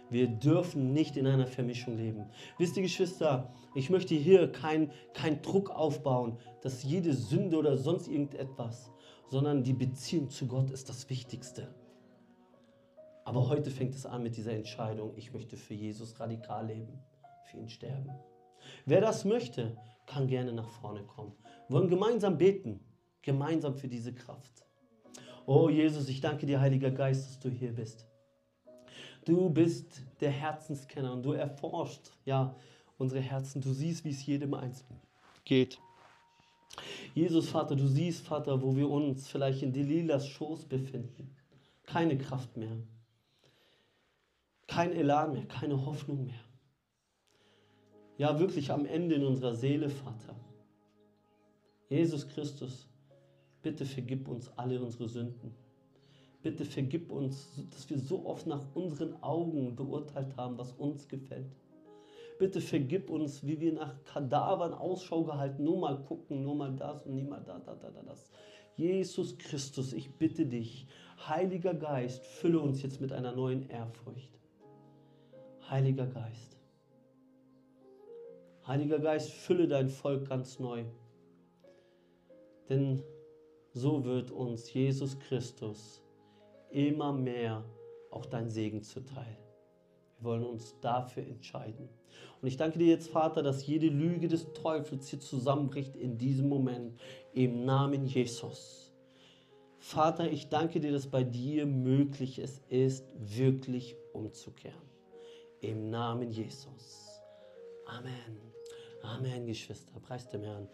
Wir dürfen nicht in einer Vermischung leben. Wisst ihr, Geschwister, ich möchte hier keinen kein Druck aufbauen, dass jede Sünde oder sonst irgendetwas, sondern die Beziehung zu Gott ist das Wichtigste. Aber heute fängt es an mit dieser Entscheidung, ich möchte für Jesus radikal leben, für ihn sterben. Wer das möchte, kann gerne nach vorne kommen. Wollen gemeinsam beten, gemeinsam für diese Kraft. Oh Jesus, ich danke dir, Heiliger Geist, dass du hier bist. Du bist der Herzenskenner und du erforscht ja unsere Herzen. Du siehst, wie es jedem Einzelnen geht. Jesus, Vater, du siehst, Vater, wo wir uns vielleicht in Delilahs Schoß befinden. Keine Kraft mehr. Kein Elan mehr, keine Hoffnung mehr. Ja, wirklich am Ende in unserer Seele, Vater. Jesus Christus, bitte vergib uns alle unsere Sünden. Bitte vergib uns, dass wir so oft nach unseren Augen beurteilt haben, was uns gefällt. Bitte vergib uns, wie wir nach Kadavern Ausschau gehalten, nur mal gucken, nur mal das und nie mal da, da, da, da, das. Jesus Christus, ich bitte dich, Heiliger Geist, fülle uns jetzt mit einer neuen Ehrfurcht. Heiliger Geist. Heiliger Geist, fülle dein Volk ganz neu. Denn so wird uns Jesus Christus immer mehr auch dein Segen zuteil. Wir wollen uns dafür entscheiden. Und ich danke dir jetzt, Vater, dass jede Lüge des Teufels hier zusammenbricht in diesem Moment. Im Namen Jesus. Vater, ich danke dir, dass bei dir möglich es ist, wirklich umzukehren. Im Namen Jesus. Amen. Amen, Geschwister. Preis dem Herrn.